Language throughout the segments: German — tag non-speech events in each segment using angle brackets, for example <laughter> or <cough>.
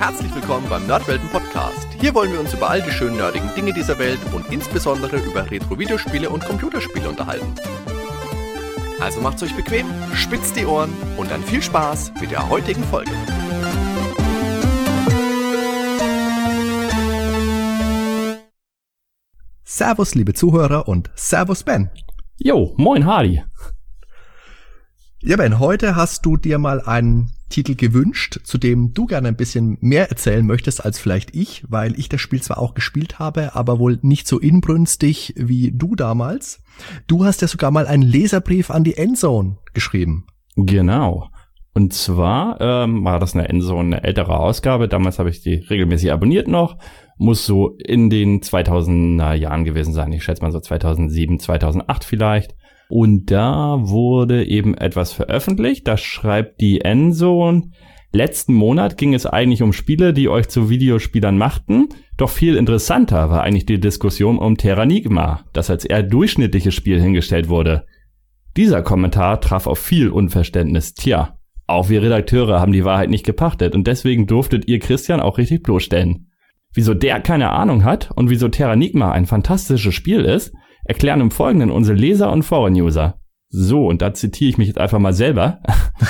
Herzlich willkommen beim Nerdwelten Podcast. Hier wollen wir uns über all die schönen nerdigen Dinge dieser Welt und insbesondere über Retro-Videospiele und Computerspiele unterhalten. Also macht's euch bequem, spitzt die Ohren und dann viel Spaß mit der heutigen Folge. Servus, liebe Zuhörer und Servus, Ben. Jo, moin Hardy. Ja, Ben, heute hast du dir mal einen Titel gewünscht, zu dem du gerne ein bisschen mehr erzählen möchtest als vielleicht ich, weil ich das Spiel zwar auch gespielt habe, aber wohl nicht so inbrünstig wie du damals. Du hast ja sogar mal einen Leserbrief an die Endzone geschrieben. Genau. Und zwar ähm, war das eine Endzone, eine ältere Ausgabe. Damals habe ich die regelmäßig abonniert noch. Muss so in den 2000er Jahren gewesen sein. Ich schätze mal so 2007, 2008 vielleicht. Und da wurde eben etwas veröffentlicht. Da schreibt die Endzone. Letzten Monat ging es eigentlich um Spiele, die euch zu Videospielern machten. Doch viel interessanter war eigentlich die Diskussion um Terranigma, das als eher durchschnittliches Spiel hingestellt wurde. Dieser Kommentar traf auf viel Unverständnis. Tja, auch wir Redakteure haben die Wahrheit nicht gepachtet und deswegen durftet ihr Christian auch richtig bloßstellen. Wieso der keine Ahnung hat und wieso Terranigma ein fantastisches Spiel ist, erklären im Folgenden unsere Leser und Foren-User. So, und da zitiere ich mich jetzt einfach mal selber.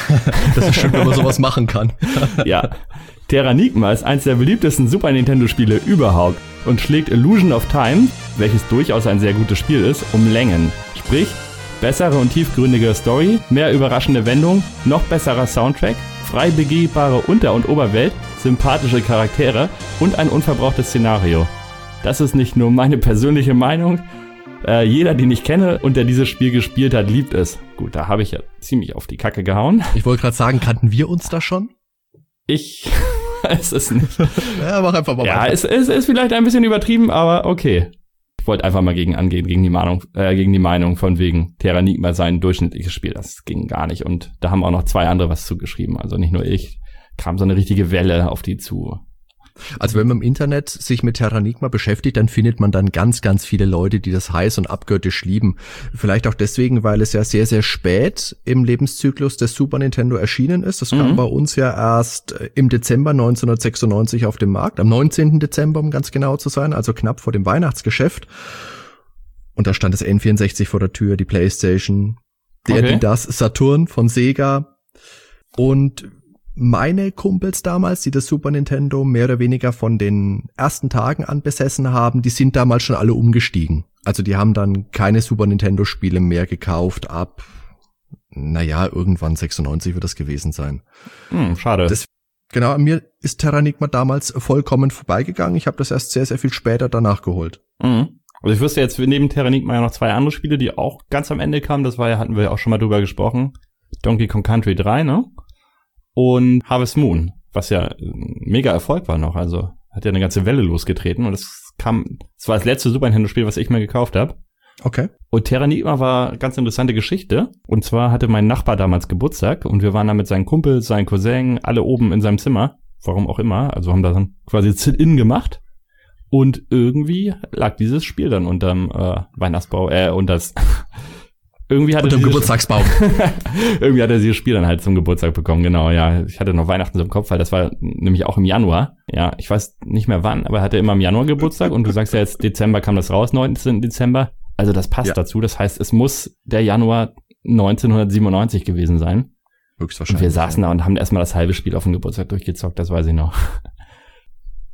<laughs> das ist schön, wenn man sowas machen kann. <laughs> ja. Terranigma ist eines der beliebtesten Super Nintendo-Spiele überhaupt und schlägt Illusion of Time, welches durchaus ein sehr gutes Spiel ist, um Längen. Sprich, bessere und tiefgründige Story, mehr überraschende Wendung, noch besserer Soundtrack, frei begehbare Unter- und Oberwelt, sympathische Charaktere und ein unverbrauchtes Szenario. Das ist nicht nur meine persönliche Meinung, äh, jeder, den ich kenne und der dieses Spiel gespielt hat, liebt es. Gut, da habe ich ja ziemlich auf die Kacke gehauen. Ich wollte gerade sagen, kannten wir uns da schon? Ich <laughs> weiß es nicht. <laughs> ja, mach einfach mal Ja, es, es ist vielleicht ein bisschen übertrieben, aber okay. Ich wollte einfach mal gegen angehen, gegen die Meinung, äh, gegen die Meinung von wegen Terranigma sein durchschnittliches Spiel. Das ging gar nicht. Und da haben auch noch zwei andere was zugeschrieben. Also nicht nur ich. Kam so eine richtige Welle auf die zu. Also wenn man im Internet sich mit Terranigma beschäftigt, dann findet man dann ganz, ganz viele Leute, die das heiß und abgöttisch lieben. Vielleicht auch deswegen, weil es ja sehr, sehr spät im Lebenszyklus des Super Nintendo erschienen ist. Das mhm. kam bei uns ja erst äh, im Dezember 1996 auf dem Markt, am 19. Dezember, um ganz genau zu sein, also knapp vor dem Weihnachtsgeschäft. Und da stand das N64 vor der Tür, die Playstation, der, okay. die das Saturn von Sega. Und meine Kumpels damals, die das Super Nintendo mehr oder weniger von den ersten Tagen an besessen haben, die sind damals schon alle umgestiegen. Also die haben dann keine Super Nintendo Spiele mehr gekauft ab, naja, irgendwann 96 wird das gewesen sein. Hm, schade. Das, genau, an mir ist Terranigma damals vollkommen vorbeigegangen. Ich habe das erst sehr, sehr viel später danach geholt. Mhm. Also ich wüsste jetzt neben Terranigma ja noch zwei andere Spiele, die auch ganz am Ende kamen. Das war ja, hatten wir ja auch schon mal drüber gesprochen. Donkey Kong Country 3, ne? Und Harvest Moon, was ja ein mega Erfolg war noch. Also hat ja eine ganze Welle losgetreten und es kam, es war das letzte Super Nintendo-Spiel, was ich mir gekauft habe. Okay. Und Terranigma war eine ganz interessante Geschichte. Und zwar hatte mein Nachbar damals Geburtstag und wir waren da mit seinen Kumpels, seinen Cousin, alle oben in seinem Zimmer. Warum auch immer. Also haben da dann quasi Sit-In gemacht. Und irgendwie lag dieses Spiel dann unterm äh, Weihnachtsbau, äh, unter das <laughs> <laughs> irgendwie hatte Unterm Geburtstagsbaum. irgendwie hat er dieses Spiel dann halt zum Geburtstag bekommen, genau, ja. Ich hatte noch Weihnachten so im Kopf, weil das war nämlich auch im Januar. Ja, ich weiß nicht mehr wann, aber er hatte immer im Januar Geburtstag und du sagst ja jetzt Dezember kam das raus, 19. Dezember. Also das passt ja. dazu. Das heißt, es muss der Januar 1997 gewesen sein. Höchstwahrscheinlich. Und wir saßen da und haben erstmal das halbe Spiel auf dem Geburtstag durchgezockt, das weiß ich noch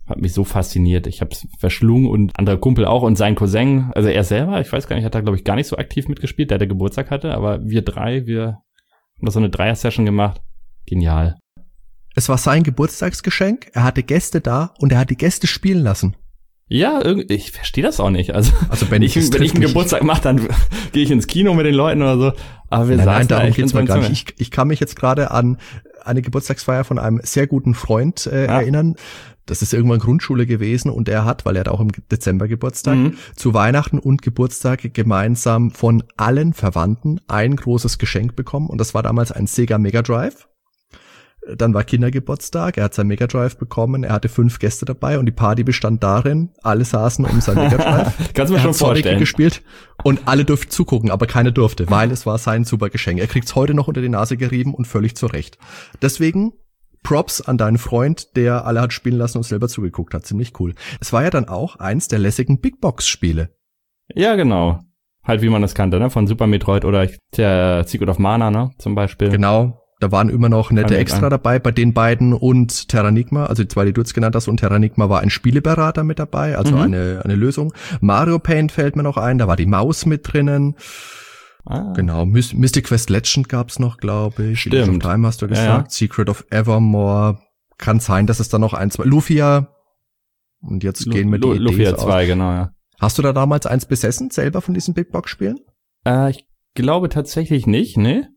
hat mich so fasziniert. Ich habe es verschlungen und andere Kumpel auch und sein Cousin, also er selber, ich weiß gar nicht, hat da glaube ich gar nicht so aktiv mitgespielt, der der Geburtstag hatte, aber wir drei, wir haben da so eine Dreier-Session gemacht. Genial. Es war sein Geburtstagsgeschenk, er hatte Gäste da und er hat die Gäste spielen lassen. Ja, irgendwie, ich verstehe das auch nicht. Also, also wenn <laughs> ich, wenn ich einen Geburtstag mache, dann <laughs> gehe ich ins Kino mit den Leuten oder so. Aber wir nein, nein, darum geht's mal gar nicht. Ich, ich kann mich jetzt gerade an eine Geburtstagsfeier von einem sehr guten Freund äh, ja. erinnern das ist irgendwann Grundschule gewesen und er hat, weil er hat auch im Dezember Geburtstag, mhm. zu Weihnachten und Geburtstag gemeinsam von allen Verwandten ein großes Geschenk bekommen und das war damals ein Sega Mega Drive. Dann war Kindergeburtstag, er hat sein Mega Drive bekommen, er hatte fünf Gäste dabei und die Party bestand darin, alle saßen um sein Mega <laughs> Drive. Kannst du mir schon vorstellen. gespielt und alle durften zugucken, aber keiner durfte, weil es war sein super Geschenk. Er kriegt's heute noch unter die Nase gerieben und völlig zurecht. Deswegen Props an deinen Freund, der alle hat spielen lassen und selber zugeguckt hat. Ziemlich cool. Es war ja dann auch eins der lässigen Big Box Spiele. Ja, genau. Halt wie man das kannte, ne? Von Super Metroid oder der Secret of Mana, ne? Zum Beispiel. Genau. Da waren immer noch nette Extra dabei bei den beiden und Terranigma, also die zwei, die du jetzt genannt hast, und Terranigma war ein Spieleberater mit dabei, also mhm. eine, eine Lösung. Mario Paint fällt mir noch ein, da war die Maus mit drinnen. Ah. Genau, My Mystic Quest Legend gab's noch, glaube ich. Stimmt. Of Time hast du gesagt. Ja. Secret of Evermore. Kann sein, dass es da noch ein, zwei. Lufia. Und jetzt Lu gehen wir die Lu Lufia 2, genau, ja. Hast du da damals eins besessen, selber von diesen Big Box Spielen? Äh, ich glaube tatsächlich nicht, ne?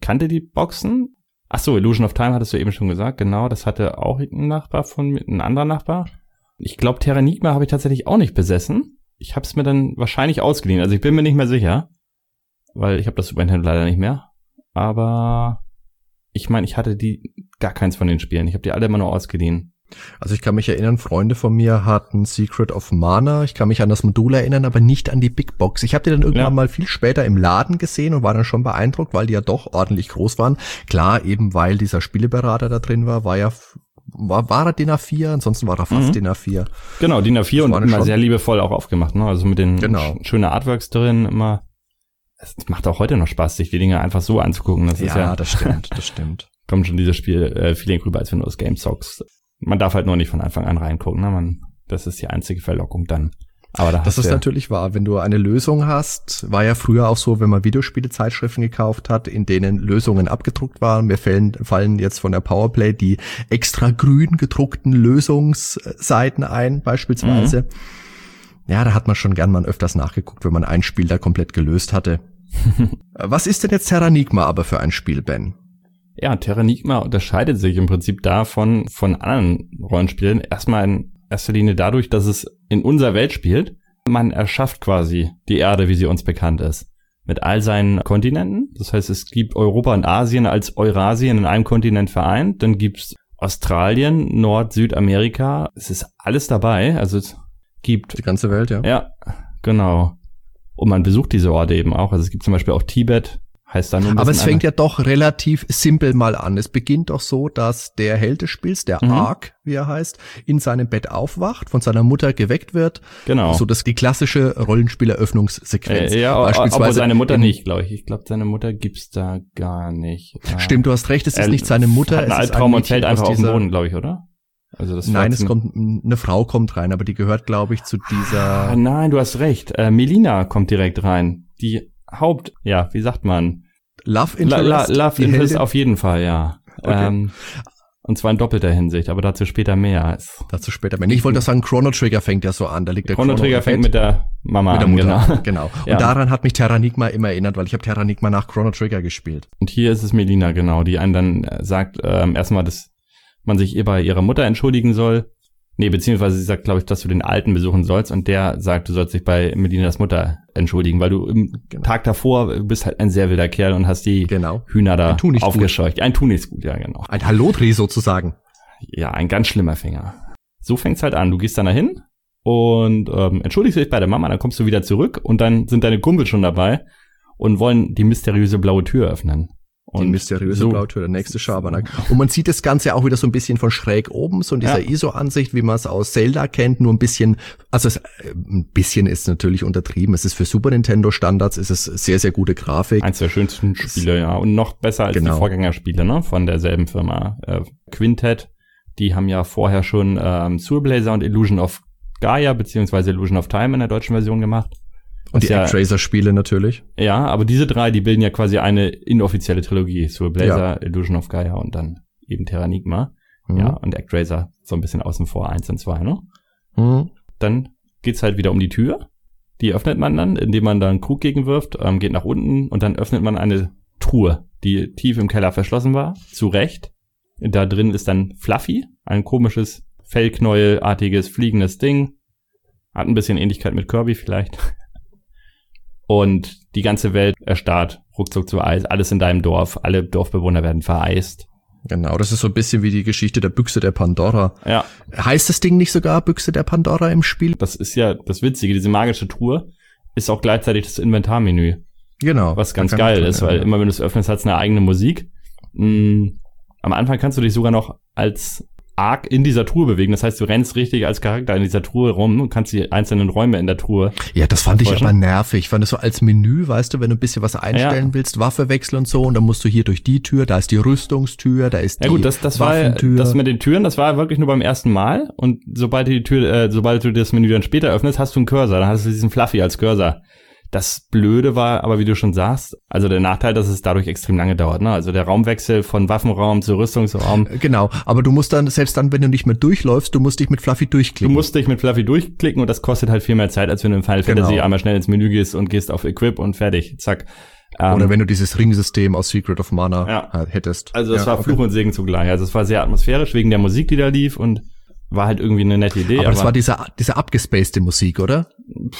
Kannte die Boxen? Ach so, Illusion of Time hattest du eben schon gesagt, genau, das hatte auch ein Nachbar von ein anderer Nachbar. Ich glaube, Terranigma habe ich tatsächlich auch nicht besessen. Ich habe es mir dann wahrscheinlich ausgeliehen, also ich bin mir nicht mehr sicher weil ich habe das Super Nintendo leider nicht mehr. Aber ich meine, ich hatte die gar keins von den Spielen. Ich habe die alle immer nur ausgeliehen. Also ich kann mich erinnern, Freunde von mir hatten Secret of Mana. Ich kann mich an das Modul erinnern, aber nicht an die Big Box. Ich habe die dann irgendwann ja. mal viel später im Laden gesehen und war dann schon beeindruckt, weil die ja doch ordentlich groß waren. Klar, eben weil dieser Spieleberater da drin war, war ja war, war er DIN A4, ansonsten war er fast mhm. DIN A4. Genau, DIN A4 und immer sehr liebevoll auch aufgemacht, ne? Also mit den genau. schönen Artworks drin, immer es macht auch heute noch Spaß, sich die Dinge einfach so anzugucken. Das ja, ist ja, das stimmt, das stimmt. <laughs> Kommt schon dieses Spiel äh, Feeling rüber, als wenn du aus Game zockst. Man darf halt nur nicht von Anfang an reingucken, ne? Man, das ist die einzige Verlockung dann. Aber da das ist natürlich wahr. Wenn du eine Lösung hast, war ja früher auch so, wenn man Videospiele-Zeitschriften gekauft hat, in denen Lösungen abgedruckt waren. Mir fallen, fallen jetzt von der Powerplay die extra grün gedruckten Lösungsseiten ein, beispielsweise. Mhm ja, da hat man schon gern mal öfters nachgeguckt, wenn man ein Spiel da komplett gelöst hatte. <laughs> Was ist denn jetzt Terranigma aber für ein Spiel, Ben? Ja, Terranigma unterscheidet sich im Prinzip davon von anderen Rollenspielen. Erstmal in erster Linie dadurch, dass es in unserer Welt spielt. Man erschafft quasi die Erde, wie sie uns bekannt ist. Mit all seinen Kontinenten. Das heißt, es gibt Europa und Asien als Eurasien in einem Kontinent vereint. Dann gibt's Australien, Nord, Südamerika. Es ist alles dabei. Also gibt. Die ganze Welt, ja. Ja, genau. Und man besucht diese Orte eben auch. Also es gibt zum Beispiel auch Tibet, heißt dann Aber es fängt ja doch relativ simpel mal an. Es beginnt doch so, dass der Held des Spiels, der mhm. Ark, wie er heißt, in seinem Bett aufwacht, von seiner Mutter geweckt wird. Genau. So dass die klassische Rollenspieleröffnungssequenz. Äh, ja, beispielsweise aber seine Mutter nicht, glaube ich. Ich glaube, seine Mutter gibt's da gar nicht. Stimmt, du hast recht, es ist nicht seine Mutter. Hat einen Albtraum und fällt einfach auf den Boden, glaube ich, oder? Also das nein, es kommt eine Frau kommt rein, aber die gehört, glaube ich, zu dieser. Ah, nein, du hast recht. Äh, Melina kommt direkt rein. Die Haupt, ja, wie sagt man? Love Interest. La, la, Love Interest auf jeden Fall, ja. Okay. Ähm, und zwar in doppelter Hinsicht, aber dazu später mehr. Dazu später mehr. Ich wollte sagen, Chrono Trigger fängt ja so an. Da liegt der Chrono, Chrono Trigger fängt mit der Mama mit der Mutter, an, genau. <laughs> genau. Und ja. daran hat mich Terranigma immer erinnert, weil ich habe Terranigma nach Chrono Trigger gespielt. Und hier ist es Melina, genau, die einen dann äh, sagt, ähm, erstmal das man sich ihr bei ihrer Mutter entschuldigen soll. Nee, beziehungsweise sie sagt, glaube ich, dass du den Alten besuchen sollst und der sagt, du sollst dich bei Medinas Mutter entschuldigen, weil du im genau. Tag davor bist halt ein sehr wilder Kerl und hast die genau. Hühner da ein aufgescheucht. Ein Tunichtgut, ja, genau. Ein Hallodreh sozusagen. Ja, ein ganz schlimmer Finger. So fängt's halt an. Du gehst dann dahin und ähm, entschuldigst dich bei der Mama, dann kommst du wieder zurück und dann sind deine Kumpel schon dabei und wollen die mysteriöse blaue Tür öffnen. Und die mysteriöse so, Blautür, der nächste Schabernack. Und man sieht das Ganze auch wieder so ein bisschen von schräg oben, so in dieser ja. ISO-Ansicht, wie man es aus Zelda kennt, nur ein bisschen, also es, äh, ein bisschen ist natürlich untertrieben. Es ist für Super Nintendo Standards, ist es sehr, sehr gute Grafik. Eins der schönsten Spiele, ja. Und noch besser als genau. die Vorgängerspiele, ne, von derselben Firma. Äh, Quintet, die haben ja vorher schon ähm, Soul Blazer und Illusion of Gaia, beziehungsweise Illusion of Time in der deutschen Version gemacht. Und die ja, Actraiser-Spiele natürlich. Ja, aber diese drei, die bilden ja quasi eine inoffizielle Trilogie. So Blazer, ja. Illusion of Gaia und dann eben Terranigma. Mhm. Ja, und Actraiser so ein bisschen außen vor, eins und zwei, ne? Mhm. Dann geht's halt wieder um die Tür. Die öffnet man dann, indem man da einen Krug gegenwirft, ähm, geht nach unten und dann öffnet man eine Truhe, die tief im Keller verschlossen war, zu Recht. Da drin ist dann Fluffy, ein komisches, Fellknäuelartiges, fliegendes Ding. Hat ein bisschen Ähnlichkeit mit Kirby vielleicht und die ganze Welt erstarrt ruckzuck zu Eis. Alles in deinem Dorf, alle Dorfbewohner werden vereist. Genau, das ist so ein bisschen wie die Geschichte der Büchse der Pandora. Ja. Heißt das Ding nicht sogar Büchse der Pandora im Spiel? Das ist ja das Witzige, diese magische Truhe ist auch gleichzeitig das Inventarmenü. Genau. Was ganz geil ist, weil ja. immer wenn du es öffnest, hat es eine eigene Musik. Mm, Am Anfang kannst du dich sogar noch als arg in dieser Truhe bewegen. Das heißt, du rennst richtig als Charakter in dieser Truhe rum und kannst die einzelnen Räume in der Truhe. Ja, das fand ich aber nervig. Ich fand es so als Menü, weißt du, wenn du ein bisschen was einstellen ja. willst, Waffe wechseln und so, und dann musst du hier durch die Tür, da ist die Rüstungstür, da ist die Ja gut, das, das war das mit den Türen, das war wirklich nur beim ersten Mal. Und sobald du die Tür, äh, sobald du das Menü dann später öffnest, hast du einen Cursor. Dann hast du diesen Fluffy als Cursor. Das Blöde war, aber wie du schon sagst, also der Nachteil, dass es dadurch extrem lange dauert. Ne? Also der Raumwechsel von Waffenraum zu Rüstungsraum. Äh, genau, aber du musst dann, selbst dann, wenn du nicht mehr durchläufst, du musst dich mit Fluffy durchklicken. Du musst dich mit Fluffy durchklicken und das kostet halt viel mehr Zeit, als wenn du in Final genau. Fantasy einmal schnell ins Menü gehst und gehst auf Equip und fertig, zack. Oder ähm, wenn du dieses Ringsystem aus Secret of Mana ja. hättest. Also es ja, war Fluch und Segen zugleich. Also es war sehr atmosphärisch wegen der Musik, die da lief und war halt irgendwie eine nette Idee. Aber, aber das war diese, diese abgespacede Musik, oder?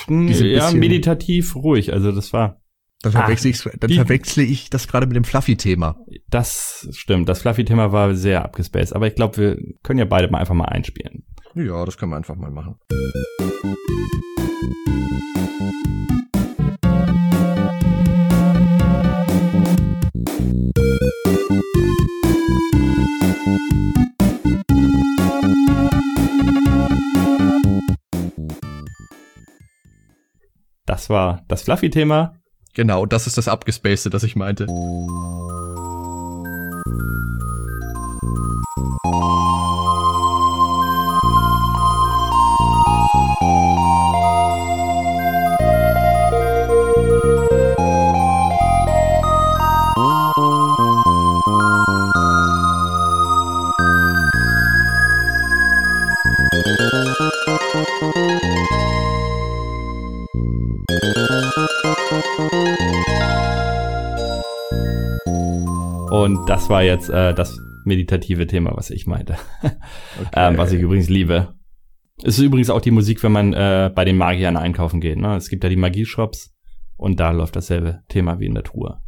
Diese ja, meditativ ruhig. Also das war. Dann verwechsel, ah, ich, dann die, verwechsle ich das gerade mit dem Fluffy-Thema. Das stimmt. Das Fluffy-Thema war sehr abgespaced. Aber ich glaube, wir können ja beide mal einfach mal einspielen. Ja, das können wir einfach mal machen. Das war das Fluffy-Thema. Genau, das ist das Abgespacede, das ich meinte. Und das war jetzt äh, das meditative Thema, was ich meinte. <laughs> Okay. ähm, was ich übrigens liebe. Es ist übrigens auch die Musik, wenn man äh, bei den Magiern einkaufen geht. Ne? Es gibt ja die Magieshops und da läuft dasselbe Thema wie in der Truhe.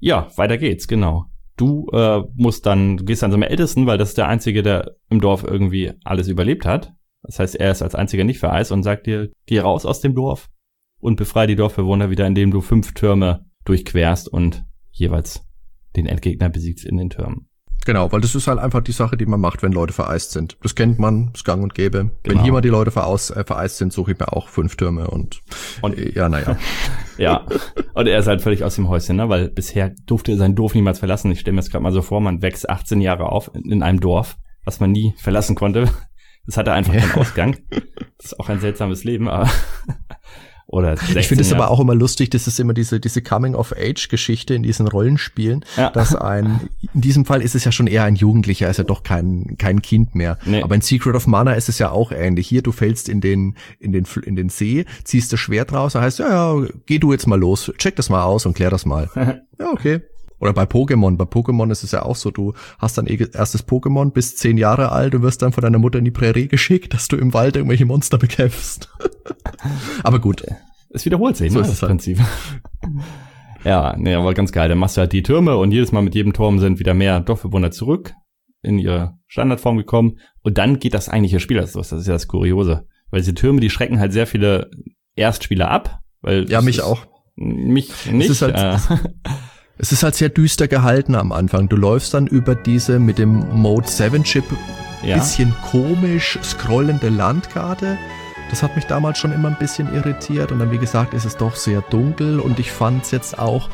Ja, weiter geht's, genau. Du äh, musst dann, du gehst dann zum Ältesten, weil das ist der Einzige, der im Dorf irgendwie alles überlebt hat. Das heißt, er ist als einziger nicht vereist und sagt dir, geh raus aus dem Dorf und befreie die Dorfbewohner wieder, indem du fünf Türme durchquerst und jeweils den Endgegner besiegt in den Türmen. Genau, weil das ist halt einfach die Sache, die man macht, wenn Leute vereist sind. Das kennt man, ist gang und gäbe. Genau. Wenn hier mal die Leute veraus, äh, vereist sind, suche ich mir auch fünf Türme und, und äh, ja, naja. <laughs> ja, und er ist halt völlig aus dem Häuschen, ne? weil bisher durfte er sein Dorf niemals verlassen. Ich stelle mir das gerade mal so vor, man wächst 18 Jahre auf in einem Dorf, was man nie verlassen konnte. Das hatte einfach keinen Ausgang. Das ist auch ein seltsames Leben, aber oder ich finde es aber auch immer lustig, das ist immer diese, diese Coming-of-Age-Geschichte in diesen Rollenspielen, <laughs> ja. dass ein, in diesem Fall ist es ja schon eher ein Jugendlicher, ist ja doch kein, kein Kind mehr. Nee. Aber in Secret of Mana ist es ja auch ähnlich. Hier, du fällst in den, in den, in den See, ziehst das Schwert raus, da heißt, ja, ja, geh du jetzt mal los, check das mal aus und klär das mal. <laughs> ja, okay. Oder bei Pokémon. Bei Pokémon ist es ja auch so, du hast dein erstes Pokémon, bist zehn Jahre alt und wirst dann von deiner Mutter in die Prärie geschickt, dass du im Wald irgendwelche Monster bekämpfst. <laughs> Aber gut. Es wiederholt sich, so ne, ist das halt. Prinzip. <laughs> ja, nee, aber ganz geil. Dann machst du halt die Türme und jedes Mal mit jedem Turm sind wieder mehr Dorfbewohner zurück in ihre Standardform gekommen. Und dann geht das eigentliche Spiel los. Das ist ja das Kuriose. Weil diese Türme, die schrecken halt sehr viele Erstspieler ab. Weil ja, mich auch. Mich nicht. Es ist halt, äh, <laughs> Es ist halt sehr düster gehalten am Anfang. Du läufst dann über diese mit dem Mode 7 Chip ja. bisschen komisch scrollende Landkarte. Das hat mich damals schon immer ein bisschen irritiert und dann wie gesagt ist es doch sehr dunkel und ich fand es jetzt auch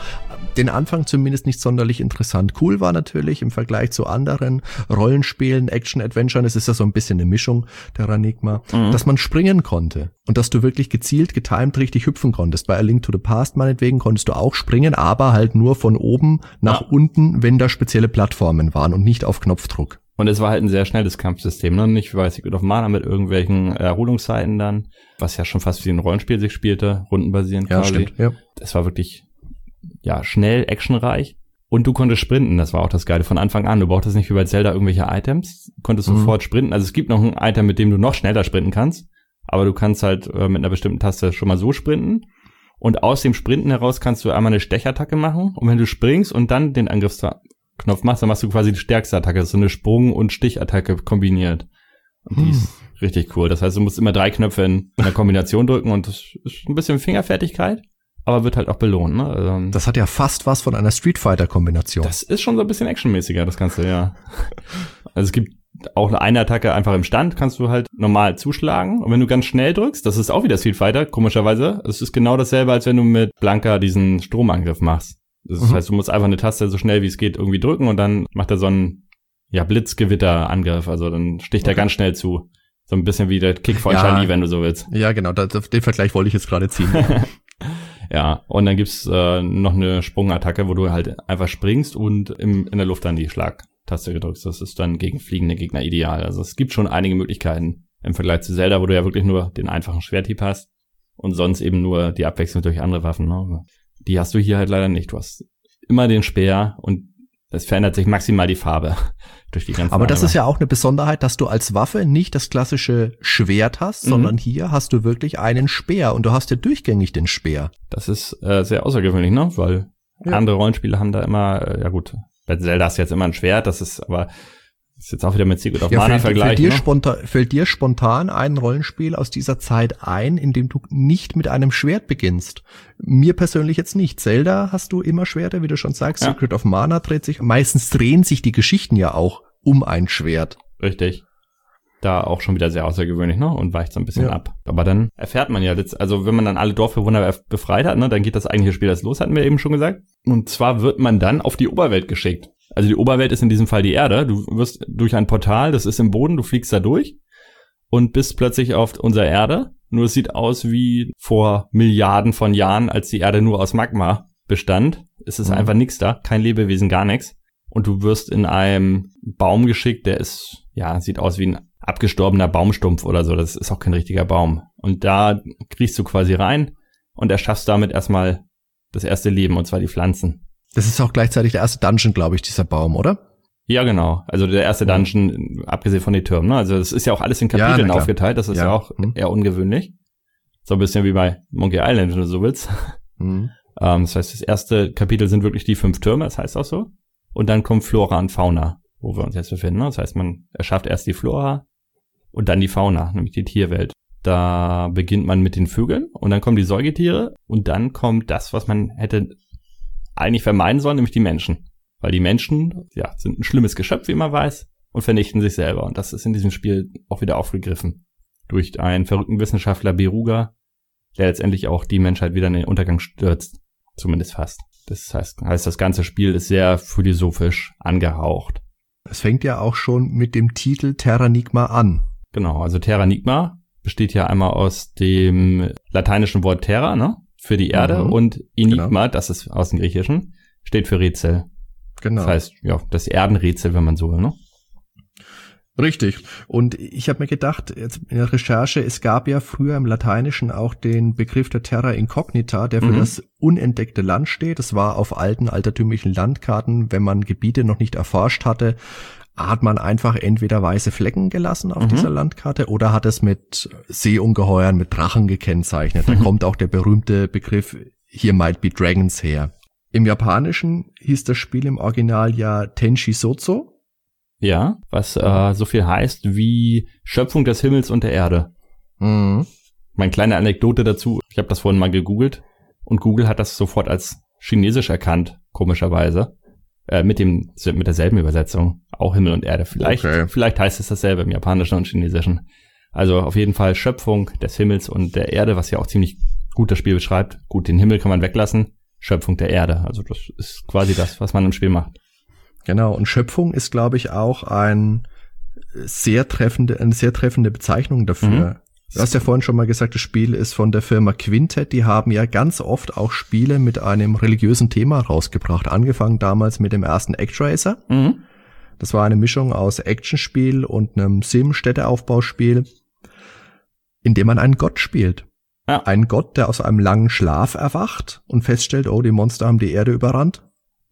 den Anfang zumindest nicht sonderlich interessant. Cool war natürlich im Vergleich zu anderen Rollenspielen, Action-Adventuren, es ist ja so ein bisschen eine Mischung der Ranigma, mhm. dass man springen konnte und dass du wirklich gezielt, getimed richtig hüpfen konntest. Bei A Link to the Past meinetwegen konntest du auch springen, aber halt nur von oben nach ja. unten, wenn da spezielle Plattformen waren und nicht auf Knopfdruck. Und es war halt ein sehr schnelles Kampfsystem, ne? Nicht wie bei Secret of Mana mit irgendwelchen Erholungszeiten dann, was ja schon fast wie ein Rollenspiel sich spielte, rundenbasierend ja, quasi. Stimmt, ja. Das war wirklich ja, schnell, actionreich. Und du konntest sprinten, das war auch das Geile von Anfang an. Du brauchtest nicht wie bei Zelda irgendwelche Items, du konntest mhm. sofort sprinten. Also es gibt noch ein Item, mit dem du noch schneller sprinten kannst, aber du kannst halt äh, mit einer bestimmten Taste schon mal so sprinten. Und aus dem Sprinten heraus kannst du einmal eine Stechattacke machen. Und wenn du springst und dann den Angriffsknopf machst, dann machst du quasi die stärkste Attacke. Das ist so eine Sprung- und Stichattacke kombiniert. Und die hm. ist richtig cool. Das heißt, du musst immer drei Knöpfe in einer Kombination drücken und das ist ein bisschen Fingerfertigkeit. Aber wird halt auch belohnt. Ne? Also, das hat ja fast was von einer Street Fighter Kombination. Das ist schon so ein bisschen actionmäßiger, das Ganze, ja. Also es gibt auch eine Attacke einfach im Stand, kannst du halt normal zuschlagen. Und wenn du ganz schnell drückst, das ist auch wieder Street Fighter, komischerweise. Es ist genau dasselbe, als wenn du mit Blanka diesen Stromangriff machst. Das mhm. heißt, du musst einfach eine Taste so schnell wie es geht irgendwie drücken und dann macht er so einen ja, Blitzgewitter-Angriff. Also dann sticht okay. er ganz schnell zu. So ein bisschen wie der Kick von ja, Charlie, wenn du so willst. Ja, genau. Das, den Vergleich wollte ich jetzt gerade ziehen. <laughs> ja, und dann gibt's äh, noch eine Sprungattacke, wo du halt einfach springst und im, in der Luft dann die Schlagtaste gedrückst. Das ist dann gegen fliegende Gegner ideal. Also es gibt schon einige Möglichkeiten im Vergleich zu Zelda, wo du ja wirklich nur den einfachen Schwerthieb hast und sonst eben nur die Abwechslung durch andere Waffen. Ne? Die hast du hier halt leider nicht. Du hast immer den Speer und es verändert sich maximal die Farbe durch die ganzen. Aber das ist ja auch eine Besonderheit, dass du als Waffe nicht das klassische Schwert hast, mhm. sondern hier hast du wirklich einen Speer und du hast ja durchgängig den Speer. Das ist äh, sehr außergewöhnlich, ne? Weil ja. andere Rollenspiele haben da immer, äh, ja gut, bei Zelda hast du jetzt immer ein Schwert, das ist aber ist jetzt auch wieder mit Secret of ja, Mana vergleichen. Fällt dir, ne? spontan, fällt dir spontan ein Rollenspiel aus dieser Zeit ein, in dem du nicht mit einem Schwert beginnst? Mir persönlich jetzt nicht. Zelda hast du immer Schwerter, wie du schon sagst. Ja. Secret of Mana dreht sich, meistens drehen sich die Geschichten ja auch um ein Schwert. Richtig. Da auch schon wieder sehr außergewöhnlich, ne? Und weicht so ein bisschen ja. ab. Aber dann erfährt man ja jetzt, also wenn man dann alle Dorfbewohner befreit hat, ne, dann geht das eigentliche Spiel das los, hatten wir eben schon gesagt. Und zwar wird man dann auf die Oberwelt geschickt. Also die Oberwelt ist in diesem Fall die Erde. Du wirst durch ein Portal, das ist im Boden, du fliegst da durch und bist plötzlich auf unserer Erde. Nur es sieht aus wie vor Milliarden von Jahren, als die Erde nur aus Magma bestand. Es ist mhm. einfach nichts da, kein Lebewesen, gar nichts. Und du wirst in einem Baum geschickt, der ist, ja, sieht aus wie ein abgestorbener Baumstumpf oder so. Das ist auch kein richtiger Baum. Und da kriegst du quasi rein und erschaffst damit erstmal das erste Leben, und zwar die Pflanzen. Das ist auch gleichzeitig der erste Dungeon, glaube ich, dieser Baum, oder? Ja, genau. Also der erste Dungeon, abgesehen von den Türmen. Ne? Also es ist ja auch alles in Kapiteln ja, aufgeteilt. Das ist ja, ja auch hm. eher ungewöhnlich. So ein bisschen wie bei Monkey Island, wenn du so willst. <laughs> Hm. Ähm, das heißt, das erste Kapitel sind wirklich die fünf Türme, das heißt auch so. Und dann kommt Flora und Fauna, wo wir uns jetzt befinden. Ne? Das heißt, man erschafft erst die Flora und dann die Fauna, nämlich die Tierwelt. Da beginnt man mit den Vögeln und dann kommen die Säugetiere und dann kommt das, was man hätte eigentlich vermeiden sollen, nämlich die Menschen. Weil die Menschen, ja, sind ein schlimmes Geschöpf, wie man weiß, und vernichten sich selber. Und das ist in diesem Spiel auch wieder aufgegriffen. Durch einen verrückten Wissenschaftler Beruga, der letztendlich auch die Menschheit wieder in den Untergang stürzt. Zumindest fast. Das heißt, heißt, das ganze Spiel ist sehr philosophisch angehaucht. Es fängt ja auch schon mit dem Titel Terranigma an. Genau, also Terranigma besteht ja einmal aus dem lateinischen Wort Terra, ne? Für die Erde mhm. und Enigma, genau. das ist aus dem Griechischen, steht für Rätsel. Genau. Das heißt, ja, das Erdenrätsel, wenn man so will, ne? Richtig. Und ich habe mir gedacht, jetzt in der Recherche, es gab ja früher im Lateinischen auch den Begriff der Terra Incognita, der für mhm. das unentdeckte Land steht. Das war auf alten altertümlichen Landkarten, wenn man Gebiete noch nicht erforscht hatte, hat man einfach entweder weiße Flecken gelassen auf mhm. dieser Landkarte oder hat es mit Seeungeheuern, mit Drachen gekennzeichnet. Da mhm. kommt auch der berühmte Begriff hier might be dragons her. Im Japanischen hieß das Spiel im Original ja Tenshi Sozo. Ja, was äh, so viel heißt wie Schöpfung des Himmels und der Erde. Mhm. Meine kleine Anekdote dazu, ich habe das vorhin mal gegoogelt und Google hat das sofort als chinesisch erkannt, komischerweise. Äh, mit dem, mit derselben Übersetzung. Auch Himmel und Erde. Vielleicht, okay. vielleicht heißt es dasselbe im Japanischen und Chinesischen. Also auf jeden Fall Schöpfung des Himmels und der Erde, was ja auch ziemlich gut das Spiel beschreibt. Gut, den Himmel kann man weglassen. Schöpfung der Erde. Also das ist quasi das, was man im Spiel macht. Genau. Und Schöpfung ist, glaube ich, auch ein sehr treffende, eine sehr treffende Bezeichnung dafür. Mhm. Du hast ja vorhin schon mal gesagt, das Spiel ist von der Firma Quintet. Die haben ja ganz oft auch Spiele mit einem religiösen Thema rausgebracht. Angefangen damals mit dem ersten Actracer. Mhm. Das war eine Mischung aus Actionspiel und einem Sim-Städteaufbauspiel, in dem man einen Gott spielt. Ja. Einen Gott, der aus einem langen Schlaf erwacht und feststellt, oh, die Monster haben die Erde überrannt.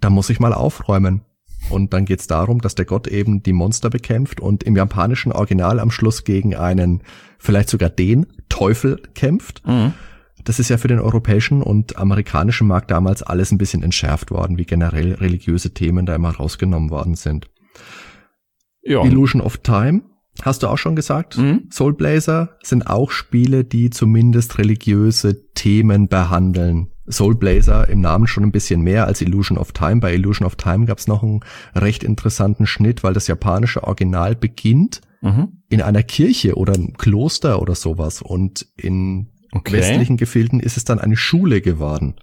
Da muss ich mal aufräumen. Und dann geht's darum, dass der Gott eben die Monster bekämpft und im japanischen Original am Schluss gegen einen, vielleicht sogar den Teufel kämpft. Mhm. Das ist ja für den europäischen und amerikanischen Markt damals alles ein bisschen entschärft worden, wie generell religiöse Themen da immer rausgenommen worden sind. Ja. Illusion of Time, hast du auch schon gesagt. Mhm. Soul Blazer sind auch Spiele, die zumindest religiöse Themen behandeln. Soul Blazer im Namen schon ein bisschen mehr als Illusion of Time. Bei Illusion of Time gab es noch einen recht interessanten Schnitt, weil das japanische Original beginnt mhm. in einer Kirche oder einem Kloster oder sowas und in okay. westlichen Gefilden ist es dann eine Schule geworden.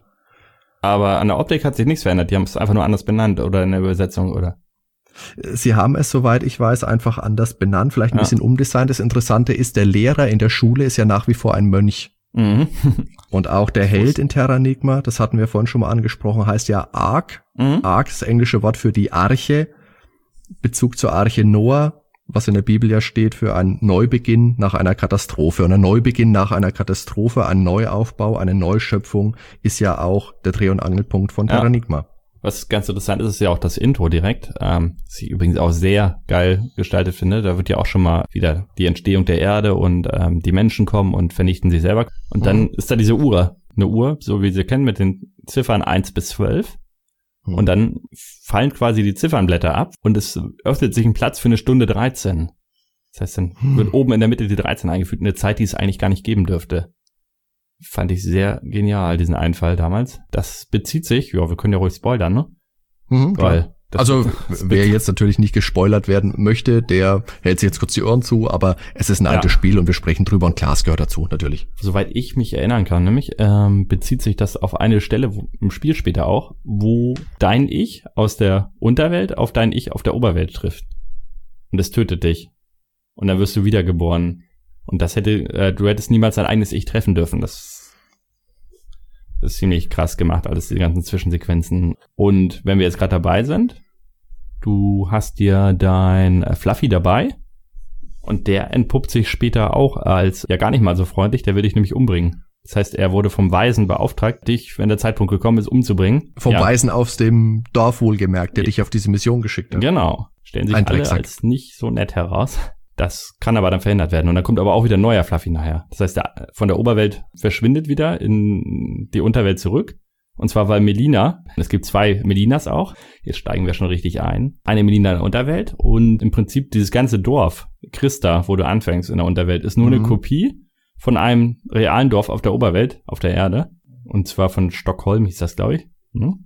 Aber an der Optik hat sich nichts verändert. Die haben es einfach nur anders benannt oder in der Übersetzung oder? Sie haben es, soweit ich weiß, einfach anders benannt, vielleicht ein ja. bisschen umdesignt. Das Interessante ist, der Lehrer in der Schule ist ja nach wie vor ein Mönch. Mhm. <laughs> Und auch der Held in Terranigma, das hatten wir vorhin schon mal angesprochen, heißt ja Ark. Mhm. Ark, das englische Wort für die Arche. Bezug zur Arche Noah, was in der Bibel ja steht für einen Neubeginn nach einer Katastrophe. Und ein Neubeginn nach einer Katastrophe, ein Neuaufbau, eine Neuschöpfung ist ja auch der Dreh- und Angelpunkt von Terranigma. Ja. Was ganz interessant ist, ist ja auch das Intro direkt. Ähm, was ich übrigens auch sehr geil gestaltet finde. Da wird ja auch schon mal wieder die Entstehung der Erde und ähm, die Menschen kommen und vernichten sich selber. Und mhm. dann ist da diese Uhr. Eine Uhr, so wie sie kennen, mit den Ziffern 1 bis 12. Mhm. Und dann fallen quasi die Ziffernblätter ab und es öffnet sich ein Platz für eine Stunde 13. Das heißt, dann mhm. wird oben in der Mitte die 13 eingefügt, eine Zeit, die es eigentlich gar nicht geben dürfte fand ich sehr genial, diesen Einfall damals. Das bezieht sich, ja, wir können ja ruhig spoilern, ne? Mhm, Weil also <laughs> wer jetzt natürlich nicht gespoilert werden möchte, der hält sich jetzt kurz die Ohren zu, aber es ist ein altes ja. Spiel und wir sprechen drüber und Klaas gehört dazu, natürlich. Soweit ich mich erinnern kann, nämlich ähm, bezieht sich das auf eine Stelle wo, im Spiel später auch, wo dein Ich aus der Unterwelt auf dein Ich auf der Oberwelt trifft. Und es tötet dich. Und dann wirst du wiedergeboren. Und das hätte, äh, du hättest niemals dein eigenes Ich treffen dürfen. Das ist ziemlich krass gemacht, alles die ganzen Zwischensequenzen. Und wenn wir jetzt gerade dabei sind, du hast dir dein Fluffy dabei und der entpuppt sich später auch als ja gar nicht mal so freundlich, der will dich nämlich umbringen. Das heißt, er wurde vom Weisen beauftragt, dich, wenn der Zeitpunkt gekommen ist, umzubringen. Vom ja. Weisen aus dem Dorf wohlgemerkt, der dich auf diese Mission geschickt hat. Genau. Stellen sich Ein alle Drecksack. als nicht so nett heraus. Das kann aber dann verhindert werden. Und dann kommt aber auch wieder ein neuer Fluffy nachher. Das heißt, der von der Oberwelt verschwindet wieder in die Unterwelt zurück. Und zwar weil Melina, es gibt zwei Melinas auch, jetzt steigen wir schon richtig ein. Eine Melina in der Unterwelt und im Prinzip dieses ganze Dorf, Christa, wo du anfängst in der Unterwelt, ist nur mhm. eine Kopie von einem realen Dorf auf der Oberwelt, auf der Erde. Und zwar von Stockholm hieß das, glaube ich. Mhm.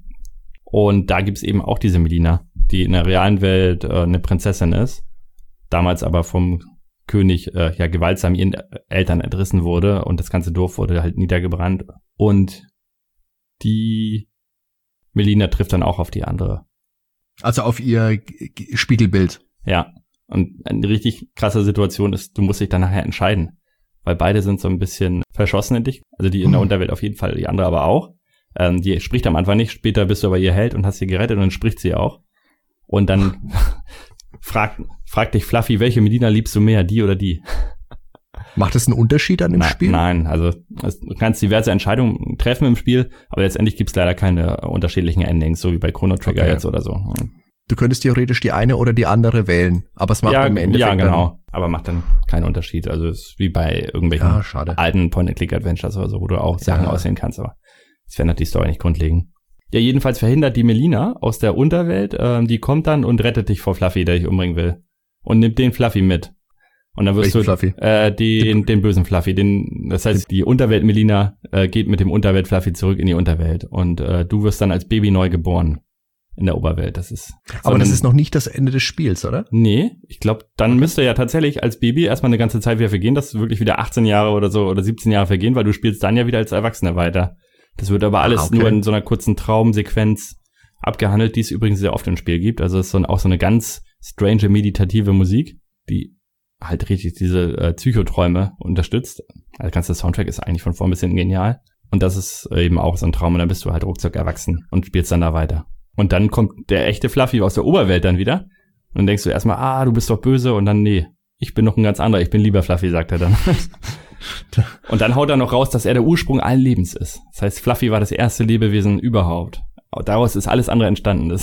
Und da gibt es eben auch diese Melina, die in der realen Welt äh, eine Prinzessin ist damals aber vom König äh, ja gewaltsam ihren Eltern entrissen wurde und das ganze Dorf wurde halt niedergebrannt und die Melina trifft dann auch auf die andere. Also auf ihr Spiegelbild. Ja. Und eine richtig krasse Situation ist, du musst dich dann nachher entscheiden. Weil beide sind so ein bisschen verschossen in dich. Also die in der hm. Unterwelt auf jeden Fall, die andere aber auch. Ähm, die spricht am Anfang nicht, später bist du aber ihr Held und hast sie gerettet und dann spricht sie auch. Und dann <laughs> fragt Frag dich Fluffy, welche Medina liebst du mehr, die oder die? Macht es einen Unterschied an dem Na, Spiel? Nein, also du kannst diverse Entscheidungen treffen im Spiel, aber letztendlich gibt es leider keine unterschiedlichen Endings, so wie bei Chrono Trigger okay. jetzt oder so. Du könntest theoretisch die eine oder die andere wählen, aber es macht ja, im Endeffekt Ja, genau, aber macht dann keinen Unterschied. Also es ist wie bei irgendwelchen ja, alten Point-and-Click-Adventures oder so, wo du auch Sachen ja. aussehen kannst, aber es verändert die Story nicht grundlegend. Ja, jedenfalls verhindert die Melina aus der Unterwelt, äh, die kommt dann und rettet dich vor Fluffy, der dich umbringen will und nimmt den Fluffy mit. Und dann wirst Welchen du Fluffy? Äh, den, den bösen Fluffy. Den, das heißt, die Unterwelt Melina äh, geht mit dem Unterwelt Fluffy zurück in die Unterwelt. Und äh, du wirst dann als Baby neu geboren in der Oberwelt. Das ist. Aber das ist noch nicht das Ende des Spiels, oder? Nee, ich glaube, dann okay. müsste ja tatsächlich als Baby erstmal eine ganze Zeit wieder vergehen, dass wirklich wieder 18 Jahre oder so oder 17 Jahre vergehen, weil du spielst dann ja wieder als Erwachsener weiter. Das wird aber alles ah, okay. nur in so einer kurzen Traumsequenz abgehandelt, die es übrigens sehr oft im Spiel gibt. Also es ist so, auch so eine ganz strange meditative Musik, die halt richtig diese äh, Psychoträume unterstützt. Also der ganze Soundtrack ist eigentlich von vorn bis hinten genial. Und das ist eben auch so ein Traum und dann bist du halt ruckzuck erwachsen und spielst dann da weiter. Und dann kommt der echte Fluffy aus der Oberwelt dann wieder. Und dann denkst du erstmal, ah, du bist doch böse und dann, nee, ich bin noch ein ganz anderer, ich bin lieber Fluffy, sagt er dann. <laughs> und dann haut er noch raus, dass er der Ursprung allen Lebens ist. Das heißt, Fluffy war das erste Lebewesen überhaupt. Daraus ist alles andere entstanden. <laughs>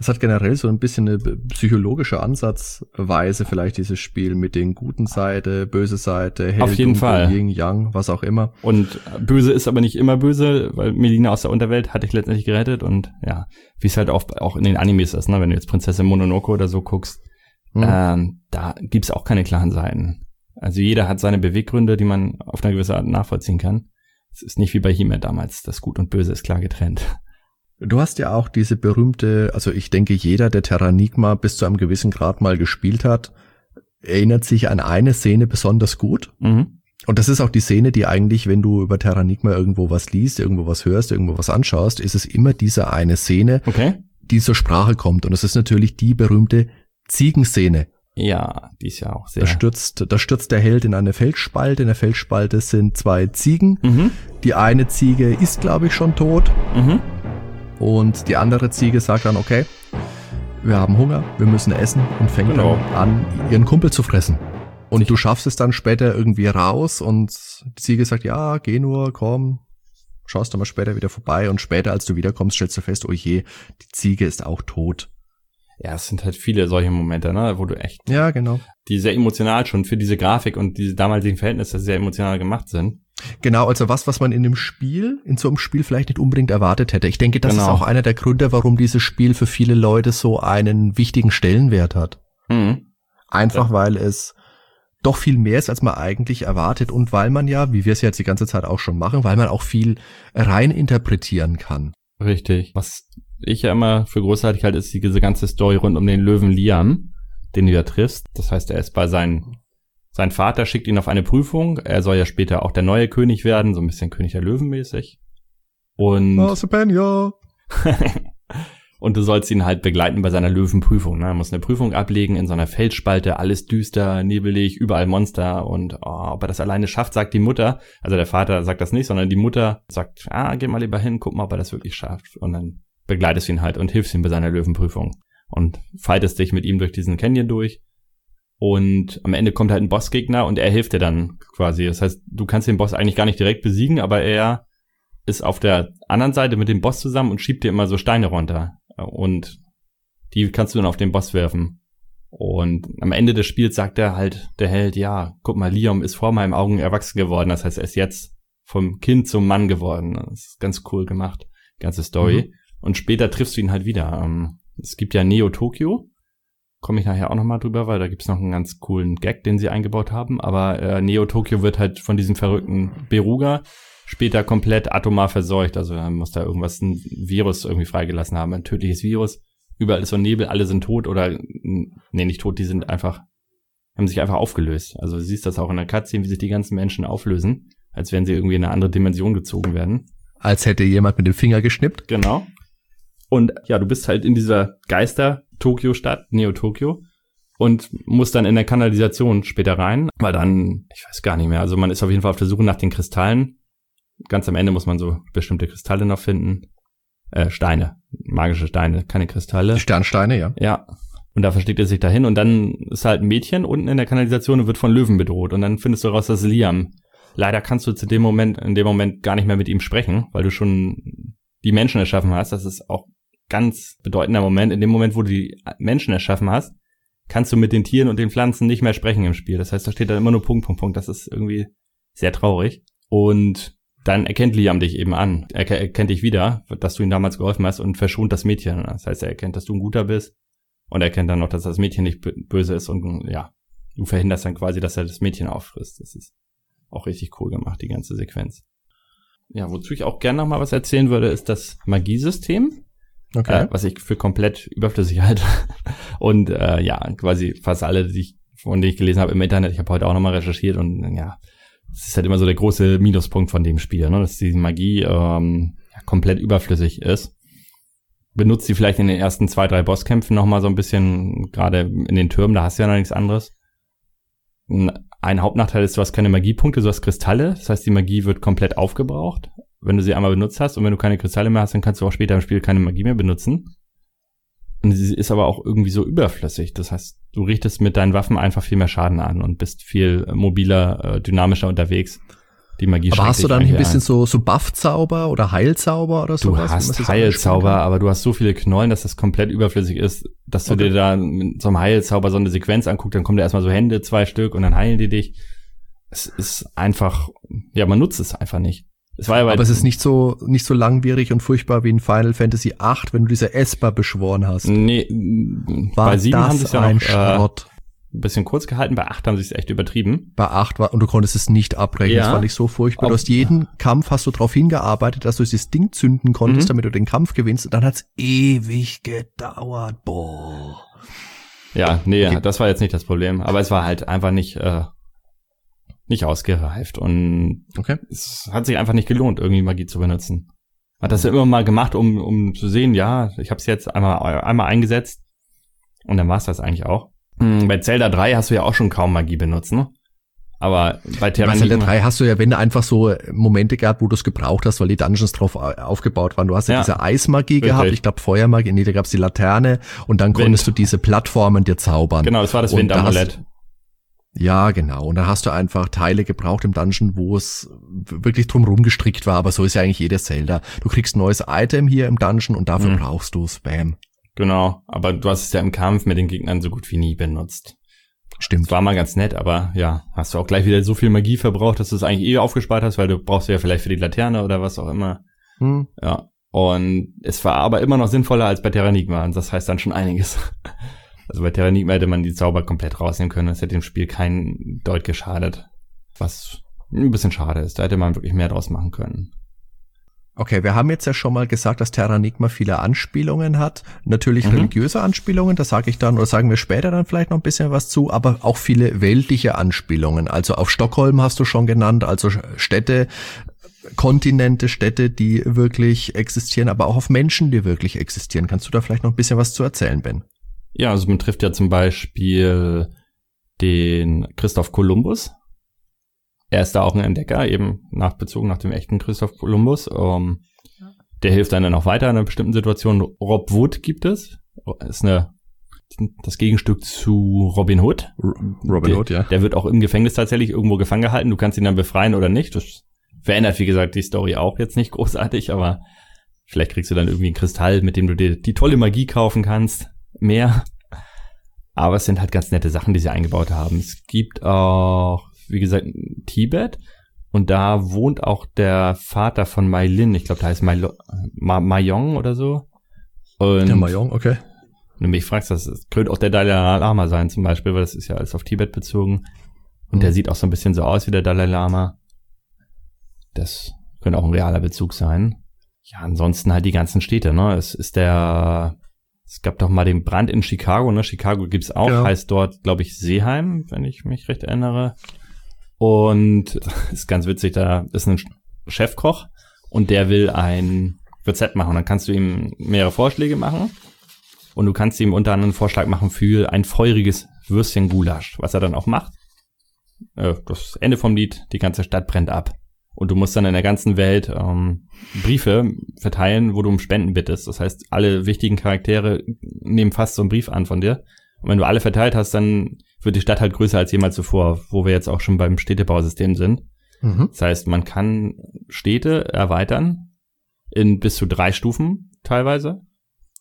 Es hat generell so ein bisschen eine psychologische Ansatzweise, vielleicht dieses Spiel mit den guten Seite, böse Seite, Hell, Auf jeden Dunkel, Fall. Yin, Yang, was auch immer. Und böse ist aber nicht immer böse, weil Melina aus der Unterwelt hatte ich letztendlich gerettet und ja, wie es halt auch, auch in den Animes ist, ne? wenn du jetzt Prinzessin Mononoke oder so guckst, hm. ähm, da gibt's auch keine klaren Seiten. Also jeder hat seine Beweggründe, die man auf eine gewisse Art nachvollziehen kann. Es ist nicht wie bei He-Man damals, das Gut und Böse ist klar getrennt. Du hast ja auch diese berühmte, also ich denke, jeder, der Terranigma bis zu einem gewissen Grad mal gespielt hat, erinnert sich an eine Szene besonders gut. Mhm. Und das ist auch die Szene, die eigentlich, wenn du über Terranigma irgendwo was liest, irgendwo was hörst, irgendwo was anschaust, ist es immer diese eine Szene, Okay. die zur Sprache kommt. Und das ist natürlich die berühmte Ziegenszene. Ja, die ist ja auch sehr. Da stürzt, da stürzt der Held in eine Felsspalte. In der Felsspalte sind zwei Ziegen. Mhm. Die eine Ziege ist, glaube ich, schon tot. Mhm. Und die andere Ziege sagt dann, okay, wir haben Hunger, wir müssen essen und fängt Genau. dann an, ihren Kumpel zu fressen. Und du schaffst es dann später irgendwie raus und die Ziege sagt, ja, geh nur, komm, schaust dann mal später wieder vorbei und später, als du wiederkommst, stellst du fest, oh je, die Ziege ist auch tot. Ja, es sind halt viele solche Momente, ne, wo du echt, Ja, genau. die sehr emotional schon für diese Grafik und diese damaligen Verhältnisse sehr emotional gemacht sind. Genau, also was, was man in dem Spiel, in so einem Spiel vielleicht nicht unbedingt erwartet hätte. Ich denke, das Genau. ist auch einer der Gründe, warum dieses Spiel für viele Leute so einen wichtigen Stellenwert hat. Mhm. Einfach weil es doch viel mehr ist, als man eigentlich erwartet und weil man ja, wie wir es jetzt die ganze Zeit auch schon machen, weil man auch viel rein interpretieren kann. Richtig. Was ich ja immer für großartig halte, ist diese ganze Story rund um den Löwen Liam, den du ja triffst. Das heißt, er ist bei seinen, sein Vater schickt ihn auf eine Prüfung. Er soll ja später auch der neue König werden, so ein bisschen König der Löwen mäßig. Und, Penja. <laughs> und du sollst ihn halt begleiten bei seiner Löwenprüfung. Ne? Er muss eine Prüfung ablegen in so einer Felsspalte, alles düster, nebelig, überall Monster. Und oh, ob er das alleine schafft, sagt die Mutter. Also der Vater sagt das nicht, sondern die Mutter sagt, ah, geh mal lieber hin, guck mal, ob er das wirklich schafft. Und dann begleitest du ihn halt und hilfst ihm bei seiner Löwenprüfung. Und fightest dich mit ihm durch diesen Canyon durch. Und am Ende kommt halt ein Bossgegner und er hilft dir dann quasi. Das heißt, du kannst den Boss eigentlich gar nicht direkt besiegen, aber er ist auf der anderen Seite mit dem Boss zusammen und schiebt dir immer so Steine runter. Und die kannst du dann auf den Boss werfen. Und am Ende des Spiels sagt er halt, der Held, ja, guck mal, Liam ist vor meinen Augen erwachsen geworden. Das heißt, er ist jetzt vom Kind zum Mann geworden. Das ist ganz cool gemacht, ganze Story. Mhm. Und später triffst du ihn halt wieder. Ähm, Es gibt ja Neo Tokyo. Komme ich nachher auch nochmal drüber, weil da gibt's noch einen ganz coolen Gag, den sie eingebaut haben. Aber äh, Neo Tokyo wird halt von diesem verrückten Beruga später komplett atomar verseucht. Also er muss da irgendwas, ein Virus irgendwie freigelassen haben, ein tödliches Virus. Überall ist so Nebel, alle sind tot oder, nee, nicht tot, die sind einfach, haben sich einfach aufgelöst. Also du siehst das auch in der Cutscene, wie sich die ganzen Menschen auflösen, als wenn sie irgendwie in eine andere Dimension gezogen werden. Als hätte jemand mit dem Finger geschnippt. Genau. Und ja, du bist halt in dieser Geister-Tokio-Stadt, Neo-Tokyo, und musst dann in der Kanalisation später rein, weil dann, ich weiß gar nicht mehr, also man ist auf jeden Fall auf der Suche nach den Kristallen. Ganz am Ende muss man so bestimmte Kristalle noch finden. Äh, Steine, magische Steine, keine Kristalle. Sternsteine, ja. Ja. Und da versteckt er sich dahin und dann ist halt ein Mädchen unten in der Kanalisation und wird von Löwen bedroht. Und dann findest du raus, dass Liam. Leider kannst du zu dem Moment, in dem Moment gar nicht mehr mit ihm sprechen, weil du schon die Menschen erschaffen hast. Das ist auch ganz bedeutender Moment. In dem Moment, wo du die Menschen erschaffen hast, kannst du mit den Tieren und den Pflanzen nicht mehr sprechen im Spiel. Das heißt, da steht dann immer nur Punkt, Punkt, Punkt. Das ist irgendwie sehr traurig. Und dann erkennt Liam dich eben an. Er er erkennt dich wieder, dass du ihm damals geholfen hast und verschont das Mädchen. Das heißt, er erkennt, dass du ein guter bist und er erkennt dann noch, dass das Mädchen nicht bö- böse ist und ja, du verhinderst dann quasi, dass er das Mädchen auffrisst. Das ist auch richtig cool gemacht, die ganze Sequenz. Ja, wozu ich auch gerne noch mal was erzählen würde, ist das Magiesystem, Okay. äh, was ich für komplett überflüssig halte. <laughs> Und äh, ja, quasi fast alle, die ich, von denen ich gelesen habe im Internet, ich habe heute auch noch mal recherchiert und ja, es ist halt immer so der große Minuspunkt von dem Spiel, ne? dass die Magie ähm, komplett überflüssig ist. Benutzt sie vielleicht in den ersten zwei, drei Bosskämpfen noch mal so ein bisschen, gerade in den Türmen, da hast du ja noch nichts anderes. Ein Hauptnachteil ist, du hast keine Magiepunkte, du hast Kristalle. Das heißt, die Magie wird komplett aufgebraucht, wenn du sie einmal benutzt hast. Und wenn du keine Kristalle mehr hast, dann kannst du auch später im Spiel keine Magie mehr benutzen. Und sie ist aber auch irgendwie so überflüssig. Das heißt, du richtest mit deinen Waffen einfach viel mehr Schaden an und bist viel mobiler, äh, dynamischer unterwegs. Die Magie Aber hast du dich dann ein bisschen ein. so, so Buff-Zauber oder Heilzauber oder Du sowas? wie man hast Heilzauber, aber du hast so viele Knollen, dass das komplett überflüssig ist, dass du Okay. dir da mit so einem Heilzauber so eine Sequenz anguckst, dann kommen da erstmal so Hände, zwei Stück und dann heilen die dich. Es ist einfach, ja, man nutzt es einfach nicht. Es war ja Aber es ist nicht so, nicht so langwierig und furchtbar wie in Final Fantasy VIII, wenn du diese Esper beschworen hast. Nee, War bei sieben das haben sie es ja ein noch, äh, Schrott? ein bisschen kurz gehalten. Bei 8 haben sie es echt übertrieben. Bei 8 war, und du konntest es nicht abbrechen. Ja. Das fand ich so furchtbar. Du Auf- hast jeden Kampf hast du darauf hingearbeitet, dass du dieses Ding zünden konntest, Mhm. damit du den Kampf gewinnst. Und dann hat's ewig gedauert. Boah. Ja, nee, Okay. das war jetzt nicht das Problem. Aber es war halt einfach nicht, äh, nicht ausgereift. Und Okay. es hat sich einfach nicht gelohnt, irgendwie Magie zu benutzen. Hat das ja immer mal gemacht, um, um zu sehen, ja, ich habe es jetzt einmal, einmal eingesetzt. Und dann war es das eigentlich auch. Hm, Bei Zelda 3 hast du ja auch schon kaum Magie benutzt, ne? Aber bei Bei Zelda Terranigma 3 hast du ja, wenn du einfach so Momente gehabt, wo du es gebraucht hast, weil die Dungeons drauf au- aufgebaut waren. Du hast ja, Ja. diese Eismagie Richtig. gehabt, ich glaube Feuermagie, nee, da gab's die Laterne und dann Wind. konntest du diese Plattformen dir zaubern. Genau, das war das Und da Windamulett. Ja, genau. Und dann hast du einfach Teile gebraucht im Dungeon, wo es wirklich drumherum gestrickt war, aber so ist ja eigentlich jedes Zelda. Du kriegst ein neues Item hier im Dungeon und dafür Mhm. brauchst du Spam. Genau, aber du hast es ja im Kampf mit den Gegnern so gut wie nie benutzt. Stimmt. Das war mal ganz nett, aber ja, hast du auch gleich wieder so viel Magie verbraucht, dass du es eigentlich eh aufgespart hast, weil du brauchst ja vielleicht für die Laterne oder was auch immer. Hm. Ja. Und es war aber immer noch sinnvoller als bei Terranigma und das heißt dann schon einiges. Also bei Terranigma hätte man die Zauber komplett rausnehmen können, das hätte dem Spiel keinen Deut geschadet. Was ein bisschen schade ist, da hätte man wirklich mehr draus machen können. Okay, wir haben jetzt ja schon mal gesagt, dass Terranigma viele Anspielungen hat. Natürlich Mhm. religiöse Anspielungen, da sage ich dann, oder sagen wir später dann vielleicht noch ein bisschen was zu, aber auch viele weltliche Anspielungen. Also auf Stockholm hast du schon genannt, also Städte, Kontinente, Städte, die wirklich existieren, aber auch auf Menschen, die wirklich existieren. Kannst du da vielleicht noch ein bisschen was zu erzählen, Ben? Ja, also man trifft ja zum Beispiel den Christoph Kolumbus. Er ist da auch ein Entdecker, eben nach bezogen nach dem echten Christoph Kolumbus. Ähm, der hilft einem dann auch weiter in einer bestimmten Situation. Rob Wood gibt es. Ist eine, das Gegenstück zu Robin Hood. Robin Hood, ja. Der wird auch im Gefängnis tatsächlich irgendwo gefangen gehalten. Du kannst ihn dann befreien oder nicht. Das verändert, wie gesagt, die Story auch jetzt nicht großartig, aber vielleicht kriegst du dann irgendwie einen Kristall, mit dem du dir die tolle Magie kaufen kannst. Mehr. Aber es sind halt ganz nette Sachen, die sie eingebaut haben. Es gibt auch, wie gesagt, Tibet. Und da wohnt auch der Vater von Mai Lin. Ich glaube, da heißt Mai, Ma, Mayong oder so. Und Der Mayong, okay. wenn du mich fragst, das das könnte auch der Dalai Lama sein zum Beispiel, weil das ist ja alles auf Tibet bezogen. Und Mhm. der sieht auch so ein bisschen so aus wie der Dalai Lama. Das könnte auch ein realer Bezug sein. Ja, ansonsten halt die ganzen Städte, ne? Es ist der, es gab doch mal den Brand in Chicago, ne? Chicago gibt's auch, Ja. heißt dort, glaube ich, Seeheim, wenn ich mich recht erinnere. Und <laughs> ist ganz witzig, da ist ein Chefkoch und der will ein Rezept machen. Dann kannst du ihm mehrere Vorschläge machen. Und du kannst ihm unter anderem einen Vorschlag machen für ein feuriges Würstchen Gulasch, was er dann auch macht. Äh, das Ende vom Lied, die ganze Stadt brennt ab. Und du musst dann in der ganzen Welt ähm, Briefe verteilen, wo du um Spenden bittest. Das heißt, alle wichtigen Charaktere nehmen fast so einen Brief an von dir. Und wenn du alle verteilt hast, dann wird die Stadt halt größer als jemals zuvor, wo wir jetzt auch schon beim Städtebausystem sind. Mhm. Das heißt, man kann Städte erweitern in bis zu drei Stufen teilweise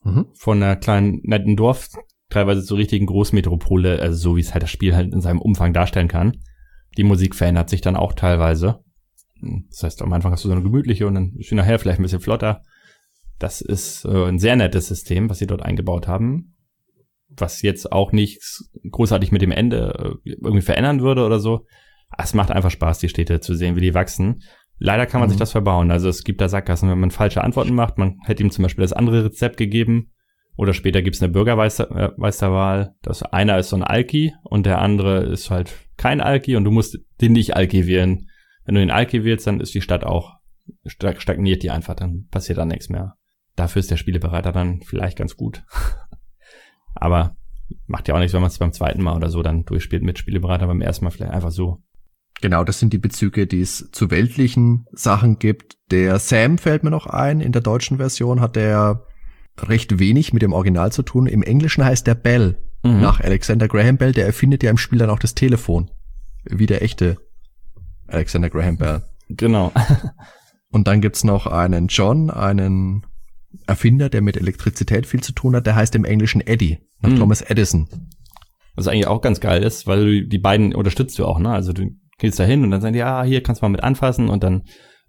Mhm. von einer kleinen netten Dorf teilweise zur richtigen Großmetropole, also so wie es halt das Spiel halt in seinem Umfang darstellen kann. Die Musik verändert sich dann auch teilweise. Das heißt, am Anfang hast du so eine gemütliche und dann sie nachher vielleicht ein bisschen flotter. Das ist äh, ein sehr nettes System, was sie dort eingebaut haben. Was jetzt auch nichts großartig mit dem Ende äh, irgendwie verändern würde oder so. Es macht einfach Spaß, die Städte zu sehen, wie die wachsen. Leider kann man Mhm. sich das verbauen. Also es gibt da Sackgassen, wenn man falsche Antworten macht. Man hätte ihm zum Beispiel das andere Rezept gegeben. Oder später gibt's eine Bürgermeisterwahl. Das einer ist so ein Alki und der andere ist halt kein Alki und du musst den nicht Alki wählen. Wenn du den Alki wählst, dann ist die Stadt auch stag- stagniert die einfach, dann passiert da nichts mehr. Dafür ist der Spielebereiter dann vielleicht ganz gut. <laughs> Aber macht ja auch nichts, wenn man es beim zweiten Mal oder so dann durchspielt mit Spielebereiter, beim ersten Mal vielleicht einfach so. Genau, das sind die Bezüge, die es zu weltlichen Sachen gibt. Der Sam fällt mir noch ein. In der deutschen Version hat der recht wenig mit dem Original zu tun. Im Englischen heißt der Bell. Mhm. Nach Alexander Graham Bell. Der erfindet ja im Spiel dann auch das Telefon. Wie der echte Alexander Graham Bell. Genau. <laughs> Und dann gibt's noch einen John, einen Erfinder, der mit Elektrizität viel zu tun hat. Der heißt im Englischen Eddie. Nach Mhm. Thomas Edison. Was eigentlich auch ganz geil ist, weil du die beiden unterstützt du auch, ne? Also du gehst da hin und dann sagen die, ja, hier kannst du mal mit anfassen und dann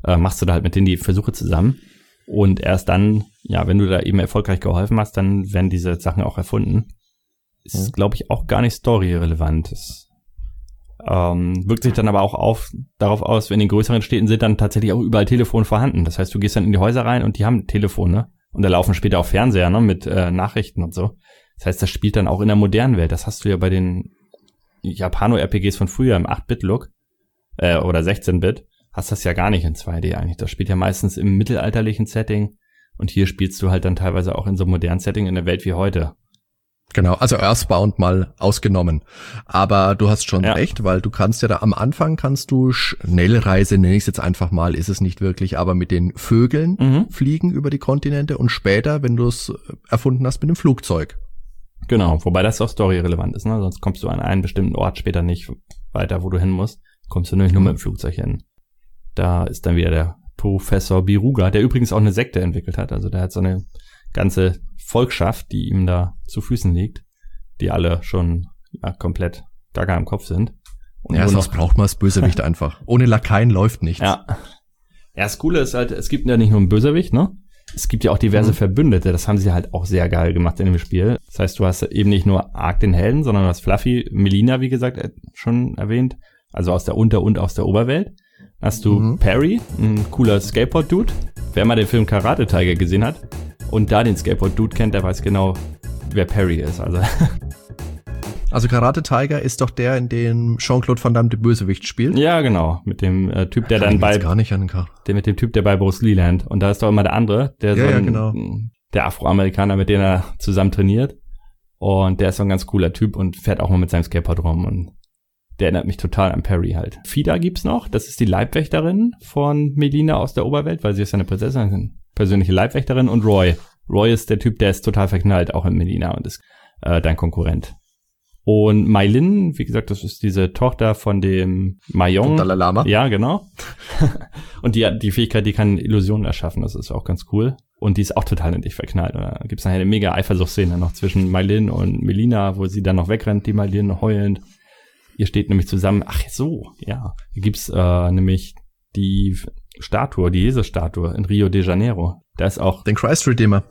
äh, machst du da halt mit denen die Versuche zusammen. Und erst dann, ja, wenn du da eben erfolgreich geholfen hast, dann werden diese Sachen auch erfunden. ist, mhm. glaube ich, auch gar nicht storyrelevant. Es ähm, wirkt sich dann aber auch auf, darauf aus, wenn in größeren Städten sind dann tatsächlich auch überall Telefone vorhanden. Das heißt, du gehst dann in die Häuser rein und die haben Telefone. Und da laufen später auch Fernseher ne, mit äh, Nachrichten und so. Das heißt, das spielt dann auch in der modernen Welt. Das hast du ja bei den Japano-RPGs von früher im 8-Bit-Look äh, oder 16-Bit. Hast das ja gar nicht in 2D eigentlich. Das spielt ja meistens im mittelalterlichen Setting. Und hier spielst du halt dann teilweise auch in so einem modernen Setting in der Welt wie heute. Genau, also Earthbound mal ausgenommen. Aber du hast schon ja. recht, weil du kannst ja da am Anfang kannst du Schnellreise, nenne ich es jetzt einfach mal, ist es nicht wirklich, aber mit den Vögeln mhm. fliegen über die Kontinente und später, wenn du es erfunden hast, mit dem Flugzeug. Genau, wobei das auch storyrelevant ist, ne? Sonst kommst du an einen bestimmten Ort später nicht weiter, wo du hin musst. Kommst du nämlich nur mit dem Flugzeug hin. Da ist dann wieder der Professor Biruga, der übrigens auch eine Sekte entwickelt hat. Also der hat so eine ganze Volkschaft, die ihm da zu Füßen liegt, die alle schon ja, komplett gaga im Kopf sind. Und ja, sonst braucht man das Bösewicht <laughs> einfach. Ohne Lakaien läuft nichts. Ja. Ja, das Coole ist halt, es gibt ja nicht nur einen Bösewicht, ne? Es gibt ja auch diverse mhm. Verbündete. Das haben sie halt auch sehr geil gemacht in dem Spiel. Das heißt, du hast eben nicht nur Ark den Helden, sondern du hast Fluffy, Melina, wie gesagt, äh, schon erwähnt. Also aus der Unter- und aus der Oberwelt. Hast du mhm. Perry, ein cooler Skateboard-Dude. Wer mal den Film Karate Tiger gesehen hat, und da den Skateboard-Dude kennt, der weiß genau, wer Perry ist. Also, <laughs> also Karate Tiger ist doch der, in dem Jean-Claude Van Damme den Bösewicht spielt. Ja, genau. Mit dem äh, Typ, der dann bei. Gar nicht an der mit dem Typ, der bei Bruce Lee lernt. Und da ist doch immer der andere, der ja, so ein, ja, genau. der Afroamerikaner, mit dem er zusammen trainiert. Und der ist so ein ganz cooler Typ und fährt auch mal mit seinem Skateboard rum. Und der erinnert mich total an Perry halt. Fida gibt's noch. Das ist die Leibwächterin von Melina aus der Oberwelt, weil sie ist ja eine Prinzessin persönliche Leibwächterin und Roy. Roy ist der Typ, der ist total verknallt, auch in Melina und ist äh, dein Konkurrent. Und Mailin, wie gesagt, das ist diese Tochter von dem Mayong. Dalai Lama. Ja, genau. <laughs> und die hat die Fähigkeit, die kann Illusionen erschaffen, das ist auch ganz cool. Und die ist auch total in dich verknallt. Da gibt's nachher eine mega Eifersuchtsszene noch zwischen Mailin und Melina, wo sie dann noch wegrennt, die Mailin heulend. Ihr steht nämlich zusammen, ach so, ja. Hier gibt's äh, nämlich die Statue, die Jesus-Statue in Rio de Janeiro. Da ist auch. Den Christ Redeemer.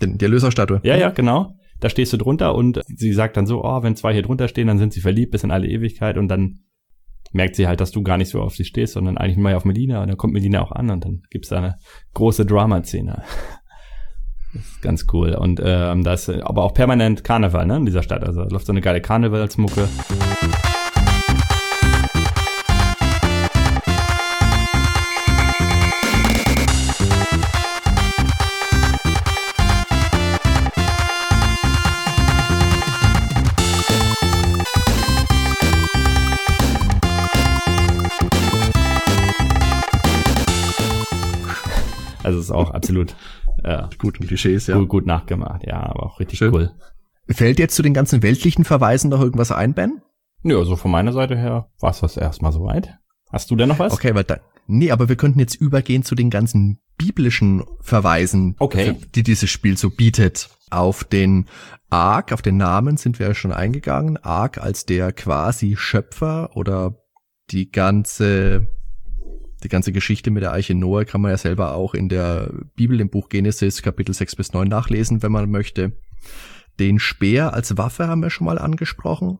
Den, die Erlöserstatue. Ja, ja, genau. Da stehst du drunter und sie sagt dann so, oh, wenn zwei hier drunter stehen, dann sind sie verliebt bis in alle Ewigkeit und dann merkt sie halt, dass du gar nicht so auf sie stehst, sondern eigentlich mal auf Melina und dann kommt Melina auch an und dann gibt's da eine große Drama-Szene. Das ist ganz cool. Und ähm, da ist aber auch permanent Karneval, ne, in dieser Stadt. Also läuft so eine geile Karnevalsmucke. Also ist auch absolut äh, gut Klischees, ja. Gut, gut nachgemacht, ja, aber auch richtig Schön. cool. Fällt jetzt zu den ganzen weltlichen Verweisen noch irgendwas ein, Ben? Ja, also von meiner Seite her war es das erstmal soweit. Hast du denn noch was? Okay, weil nee, aber wir könnten jetzt übergehen zu den ganzen biblischen Verweisen, okay. die dieses Spiel so bietet. Auf den Ark, auf den Namen sind wir ja schon eingegangen. Ark als der quasi Schöpfer oder die ganze die ganze Geschichte mit der Eiche Noah kann man ja selber auch in der Bibel, im Buch Genesis, Kapitel 6 bis 9 nachlesen, wenn man möchte. Den Speer als Waffe haben wir schon mal angesprochen.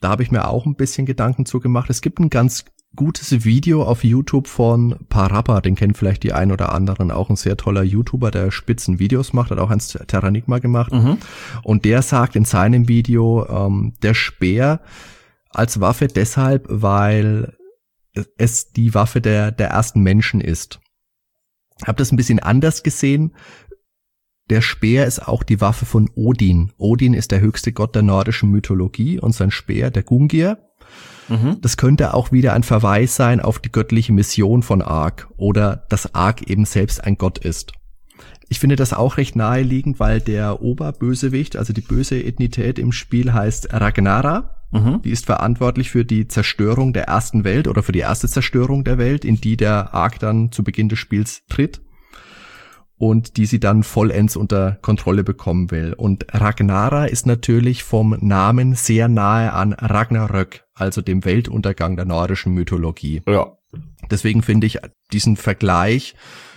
Da habe ich mir auch ein bisschen Gedanken zu gemacht. Es gibt ein ganz gutes Video auf YouTube von Parappa, den kennen vielleicht die ein oder anderen, auch ein sehr toller YouTuber, der spitzen Videos macht, hat auch eins Terranigma gemacht. Mhm. Und der sagt in seinem Video, ähm, der Speer als Waffe deshalb, weil es die Waffe der, der ersten Menschen ist. Hab das ein bisschen anders gesehen. Der Speer ist auch die Waffe von Odin. Odin ist der höchste Gott der nordischen Mythologie und sein Speer, der Gungir. Mhm. Das könnte auch wieder ein Verweis sein auf die göttliche Mission von Ark oder dass Ark eben selbst ein Gott ist. Ich finde das auch recht naheliegend, weil der Oberbösewicht, also die böse Ethnität im Spiel heißt Ragnara. Mhm. Die ist verantwortlich für die Zerstörung der ersten Welt oder für die erste Zerstörung der Welt, in die der Ark dann zu Beginn des Spiels tritt und die sie dann vollends unter Kontrolle bekommen will. Und Ragnara ist natürlich vom Namen sehr nahe an Ragnarök, also dem Weltuntergang der nordischen Mythologie. Ja. Deswegen finde ich diesen Vergleich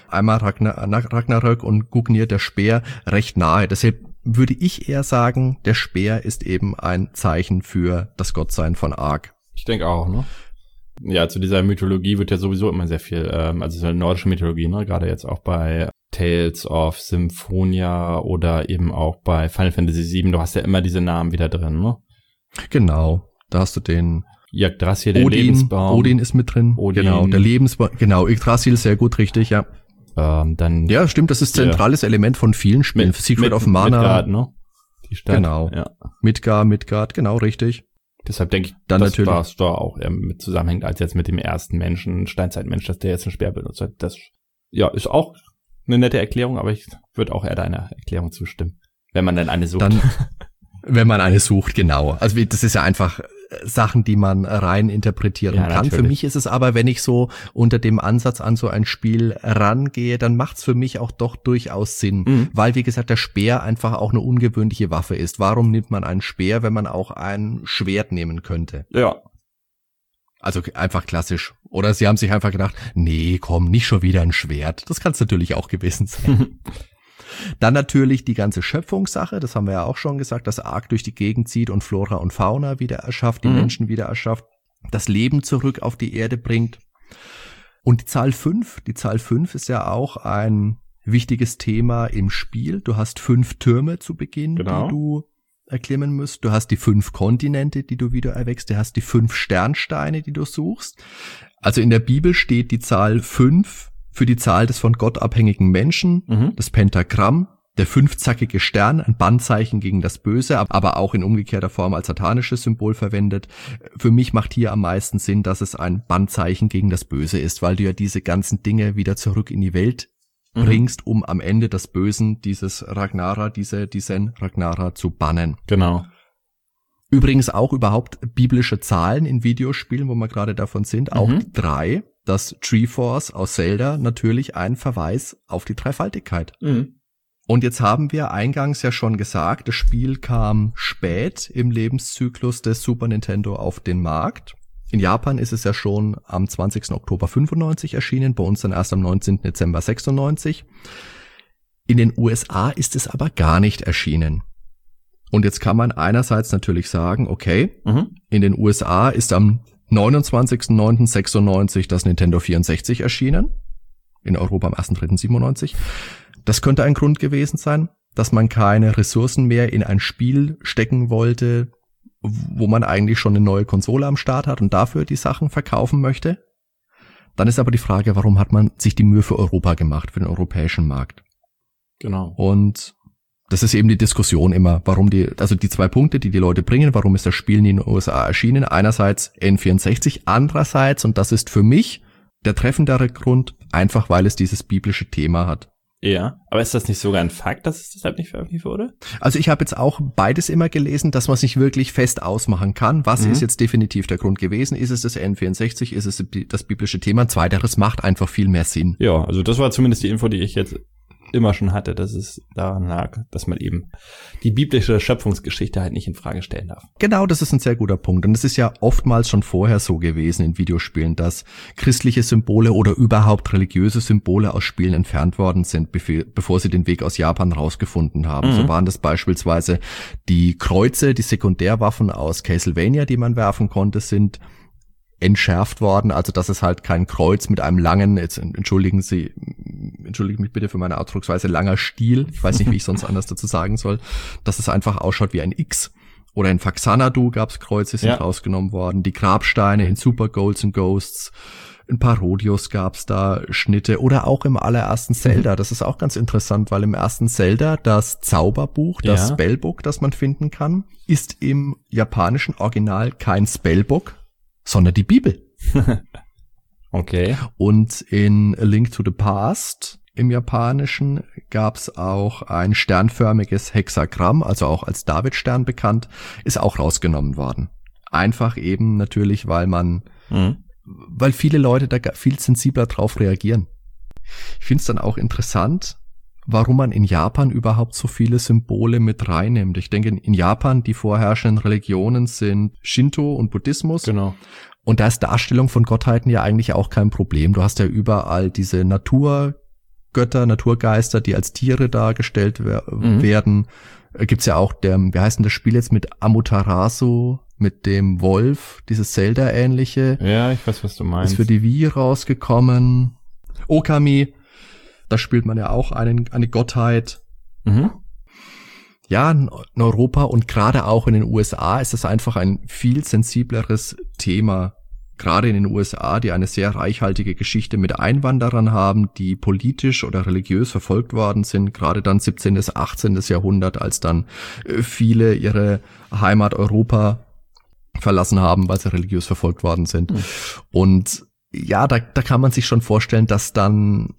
einmal Ragnar Ragnarök und Gugnir der Speer recht nahe. Deshalb würde ich eher sagen, der Speer ist eben ein Zeichen für das Gottsein von Ark. Ich denke auch, ne? Ja, zu dieser Mythologie wird ja sowieso immer sehr viel, ähm, also so nordische Mythologie, ne? Gerade jetzt auch bei Tales of Symphonia oder eben auch bei Final Fantasy VII, du hast ja immer diese Namen wieder drin, ne? Genau, da hast du den Yggdrasil, der Odin, Lebensbaum. Odin ist mit drin. Odin. Genau, der Lebensbaum, genau, Yggdrasil sehr gut, richtig, ja. Ähm, dann Ja, stimmt, das ist Ja. zentrales Element von vielen Spielen. Secret of Mana, Midgard, ne? Die Stadt. Genau. Ja. Midgard, Midgard, genau, richtig. Deshalb denke ich, Dann dass natürlich- das da auch eher mit zusammenhängt, als jetzt mit dem ersten Menschen, Steinzeitmensch, dass der jetzt einen Speer benutzt hat. Das, ja, ist auch eine nette Erklärung, aber ich würde auch eher deiner Erklärung zustimmen. Wenn man dann eine sucht. Dann, <laughs> wenn man eine sucht, genau. Also wie- das ist ja einfach Sachen, die man rein interpretieren Ja, kann. Für natürlich. mich ist es aber, wenn ich so unter dem Ansatz an so ein Spiel rangehe, dann macht's für mich auch doch durchaus Sinn. Mhm. Weil, wie gesagt, der Speer einfach auch eine ungewöhnliche Waffe ist. Warum nimmt man einen Speer, wenn man auch ein Schwert nehmen könnte? ja. Also einfach klassisch. Oder sie haben sich einfach gedacht, nee, komm, nicht schon wieder ein Schwert. Das kann es natürlich auch gewesen sein. <laughs> Dann natürlich die ganze Schöpfungssache, das haben wir ja auch schon gesagt, dass Ark durch die Gegend zieht und Flora und Fauna wieder erschafft, die Mhm. Menschen wieder erschafft, das Leben zurück auf die Erde bringt. Und die Zahl 5, die Zahl 5 ist ja auch ein wichtiges Thema im Spiel. Du hast fünf Türme zu Beginn, Genau. die du erklimmen musst. Du hast die fünf Kontinente, die du wieder erwächst. Du hast die fünf Sternsteine, die du suchst. Also in der Bibel steht die Zahl 5 für die Zahl des von Gott abhängigen Menschen, Mhm. das Pentagramm, der fünfzackige Stern, ein Bandzeichen gegen das Böse, aber auch in umgekehrter Form als satanisches Symbol verwendet. Für mich macht hier am meisten Sinn, dass es ein Bandzeichen gegen das Böse ist, weil du ja diese ganzen Dinge wieder zurück in die Welt Mhm. bringst, um am Ende das Bösen, dieses Ragnara, diese, diesen Ragnara zu bannen. Genau. Übrigens auch überhaupt biblische Zahlen in Videospielen, wo wir gerade davon sind, auch Mhm. drei, das Treeforce aus Zelda natürlich ein Verweis auf die Dreifaltigkeit. Mhm. Und jetzt haben wir eingangs ja schon gesagt, das Spiel kam spät im Lebenszyklus des Super Nintendo auf den Markt. In Japan ist es ja schon am 20. Oktober 95 erschienen, bei uns dann erst am 19. Dezember 96. In den USA ist es aber gar nicht erschienen. Und jetzt kann man einerseits natürlich sagen, okay, Mhm. in den USA ist am 29.09.96 das Nintendo 64 erschienen. In Europa am 1.3.97. Das könnte ein Grund gewesen sein, dass man keine Ressourcen mehr in ein Spiel stecken wollte, wo man eigentlich schon eine neue Konsole am Start hat und dafür die Sachen verkaufen möchte. Dann ist aber die Frage, warum hat man sich die Mühe für Europa gemacht, für den europäischen Markt? Genau. Und das ist eben die Diskussion immer, warum die, also die zwei Punkte, die die Leute bringen, warum ist das Spiel nie in den USA erschienen? Einerseits N64, andererseits, und das ist für mich der treffendere Grund, einfach weil es dieses biblische Thema hat. Ja. Aber ist das nicht sogar ein Fakt, dass es deshalb nicht veröffentlicht wurde? Also ich habe jetzt auch beides immer gelesen, dass man sich wirklich fest ausmachen kann. Was Mhm. ist jetzt definitiv der Grund gewesen? Ist es das N64? Ist es das biblische Thema? Zweiteres macht einfach viel mehr Sinn. Ja, also das war zumindest die Info, die ich jetzt immer schon hatte, dass es daran lag, dass man eben die biblische Schöpfungsgeschichte halt nicht in Frage stellen darf. Genau, das ist ein sehr guter Punkt. Und es ist ja oftmals schon vorher so gewesen in Videospielen, dass christliche Symbole oder überhaupt religiöse Symbole aus Spielen entfernt worden sind, bevor sie den Weg aus Japan rausgefunden haben. Mhm. So waren das beispielsweise die Kreuze, die Sekundärwaffen aus Castlevania, die man werfen konnte, sind entschärft worden, also dass es halt kein Kreuz mit einem langen, jetzt entschuldigen Sie, entschuldigen mich bitte für meine Ausdrucksweise, langer Stiel, ich weiß nicht, wie ich sonst anders dazu sagen soll, dass es einfach ausschaut wie ein X. Oder in Faxanadu gab's Kreuze, sind Ja. rausgenommen worden, die Grabsteine in Super Golds and Ghosts, in Parodios gab's da Schnitte oder auch im allerersten Zelda. Das ist auch ganz interessant, weil im ersten Zelda das Zauberbuch, das Ja. Spellbook, das man finden kann, ist im japanischen Original kein Spellbook, sondern die Bibel. <laughs> Okay. Und in A Link to the Past im Japanischen gab's auch ein sternförmiges Hexagramm, also auch als Davidstern bekannt, ist auch rausgenommen worden. Einfach eben natürlich, weil man, Mhm. weil viele Leute da viel sensibler drauf reagieren. Ich finde es dann auch interessant, warum man in Japan überhaupt so viele Symbole mit reinnimmt. Ich denke, in Japan die vorherrschenden Religionen sind Shinto und Buddhismus. Genau. Und da ist Darstellung von Gottheiten ja eigentlich auch kein Problem. Du hast ja überall diese Naturgötter, Naturgeister, die als Tiere dargestellt wer Mhm. werden. Äh, gibt's ja auch der, wie heißt denn das Spiel jetzt mit Amutarasu, mit dem Wolf, dieses Zelda-ähnliche. Ja, ich weiß, was du meinst. Ist für die Wii rausgekommen. Okami, da spielt man ja auch einen, eine Gottheit. Mhm. Ja, in Europa und gerade auch in den USA ist das einfach ein viel sensibleres Thema gerade in den USA, die eine sehr reichhaltige Geschichte mit Einwanderern haben, die politisch oder religiös verfolgt worden sind, gerade dann 17. bis 18. Jahrhundert, als dann äh, viele ihre Heimat Europa verlassen haben, weil sie religiös verfolgt worden sind. Mhm. Und ja, da, da kann man sich schon vorstellen, dass dann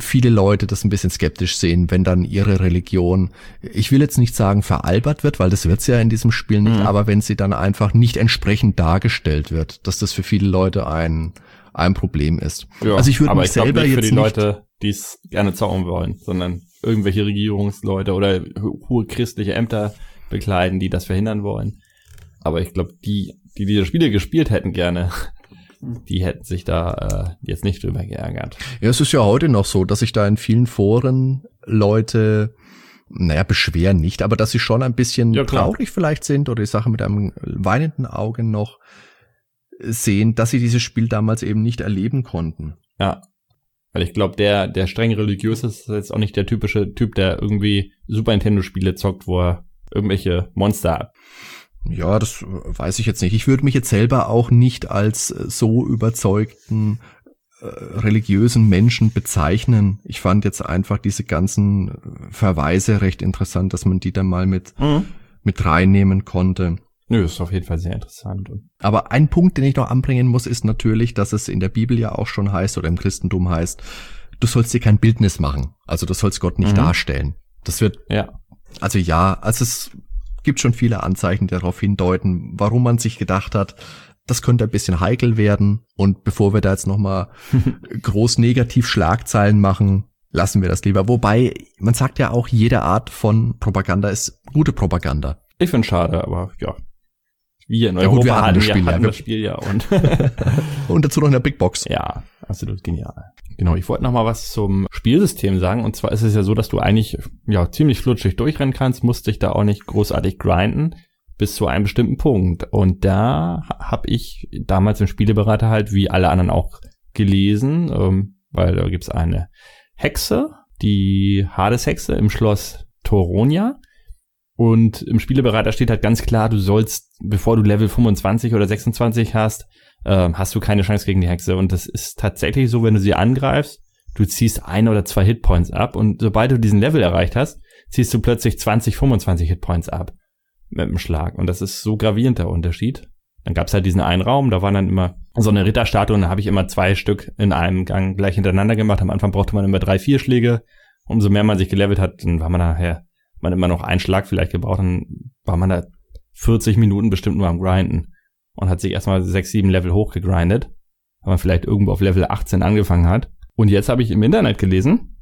viele Leute das ein bisschen skeptisch sehen, wenn dann ihre Religion, ich will jetzt nicht sagen veralbert wird, weil das wird's ja in diesem Spiel nicht, mhm. aber wenn sie dann einfach nicht entsprechend dargestellt wird, dass das für viele Leute ein, ein Problem ist. Ja, also ich würde mich ich selber nicht für jetzt die Leute, die es gerne zocken wollen, sondern irgendwelche Regierungsleute oder hohe christliche Ämter bekleiden, die das verhindern wollen. Aber ich glaube, die, die diese Spiele gespielt hätten gerne, die hätten sich da äh, jetzt nicht drüber geärgert. Ja, es ist ja heute noch so, dass sich da in vielen Foren Leute naja, beschweren nicht, aber dass sie schon ein bisschen ja, traurig vielleicht sind oder die Sache mit einem weinenden Auge noch sehen, dass sie dieses Spiel damals eben nicht erleben konnten. Ja. Weil ich glaube, der, der streng religiös ist jetzt auch nicht der typische Typ, der irgendwie Super Nintendo-Spiele zockt, wo er irgendwelche Monster ja, das weiß ich jetzt nicht. Ich würde mich jetzt selber auch nicht als so überzeugten äh, religiösen Menschen bezeichnen. Ich fand jetzt einfach diese ganzen Verweise recht interessant, dass man die dann mal mit, mhm. mit reinnehmen konnte. Nö, ist auf jeden Fall sehr interessant. Aber ein Punkt, den ich noch anbringen muss, ist natürlich, dass es in der Bibel ja auch schon heißt oder im Christentum heißt, du sollst dir kein Bildnis machen. Also du sollst Gott nicht mhm. darstellen. Das wird, ja. also ja, also es gibt schon viele Anzeichen, die darauf hindeuten, warum man sich gedacht hat, das könnte ein bisschen heikel werden. Und bevor wir da jetzt nochmal <laughs> groß negativ Schlagzeilen machen, lassen wir das lieber. Wobei, man sagt ja auch, jede Art von Propaganda ist gute Propaganda. Ich finde schade, aber ja. Wir in ja, Europa gut, wir hatten das Spiel, ja. das Spiel ja und, <laughs> und dazu noch in der Big Box. Ja, absolut genial. Genau, ich wollte noch mal was zum Spielsystem sagen. Und zwar ist es ja so, dass du eigentlich ja ziemlich flutschig durchrennen kannst, musst dich da auch nicht großartig grinden bis zu einem bestimmten Punkt. Und da habe ich damals im Spieleberater halt wie alle anderen auch gelesen, ähm, weil da gibt's eine Hexe, die Hades-Hexe im Schloss Toronia. Und im Spieleberater steht halt ganz klar, du sollst, bevor du Level 25 oder 26 hast, äh, hast du keine Chance gegen die Hexe. Und das ist tatsächlich so, wenn du sie angreifst, du ziehst ein oder zwei Hitpoints ab und sobald du diesen Level erreicht hast, ziehst du plötzlich 20, 25 Hitpoints ab mit dem Schlag. Und das ist so gravierend der Unterschied. Dann gab's halt diesen einen Raum, da waren dann immer so eine Ritterstatue und da habe ich immer zwei Stück in einem Gang gleich hintereinander gemacht. Am Anfang brauchte man immer drei, vier Schläge. Umso mehr man sich gelevelt hat, dann war man nachher, man immer noch einen Schlag vielleicht gebraucht, dann war man da 40 Minuten bestimmt nur am Grinden und hat sich erstmal sechs, sieben Level hochgegrindet, weil man vielleicht irgendwo auf Level 18 angefangen hat. Und jetzt habe ich im Internet gelesen,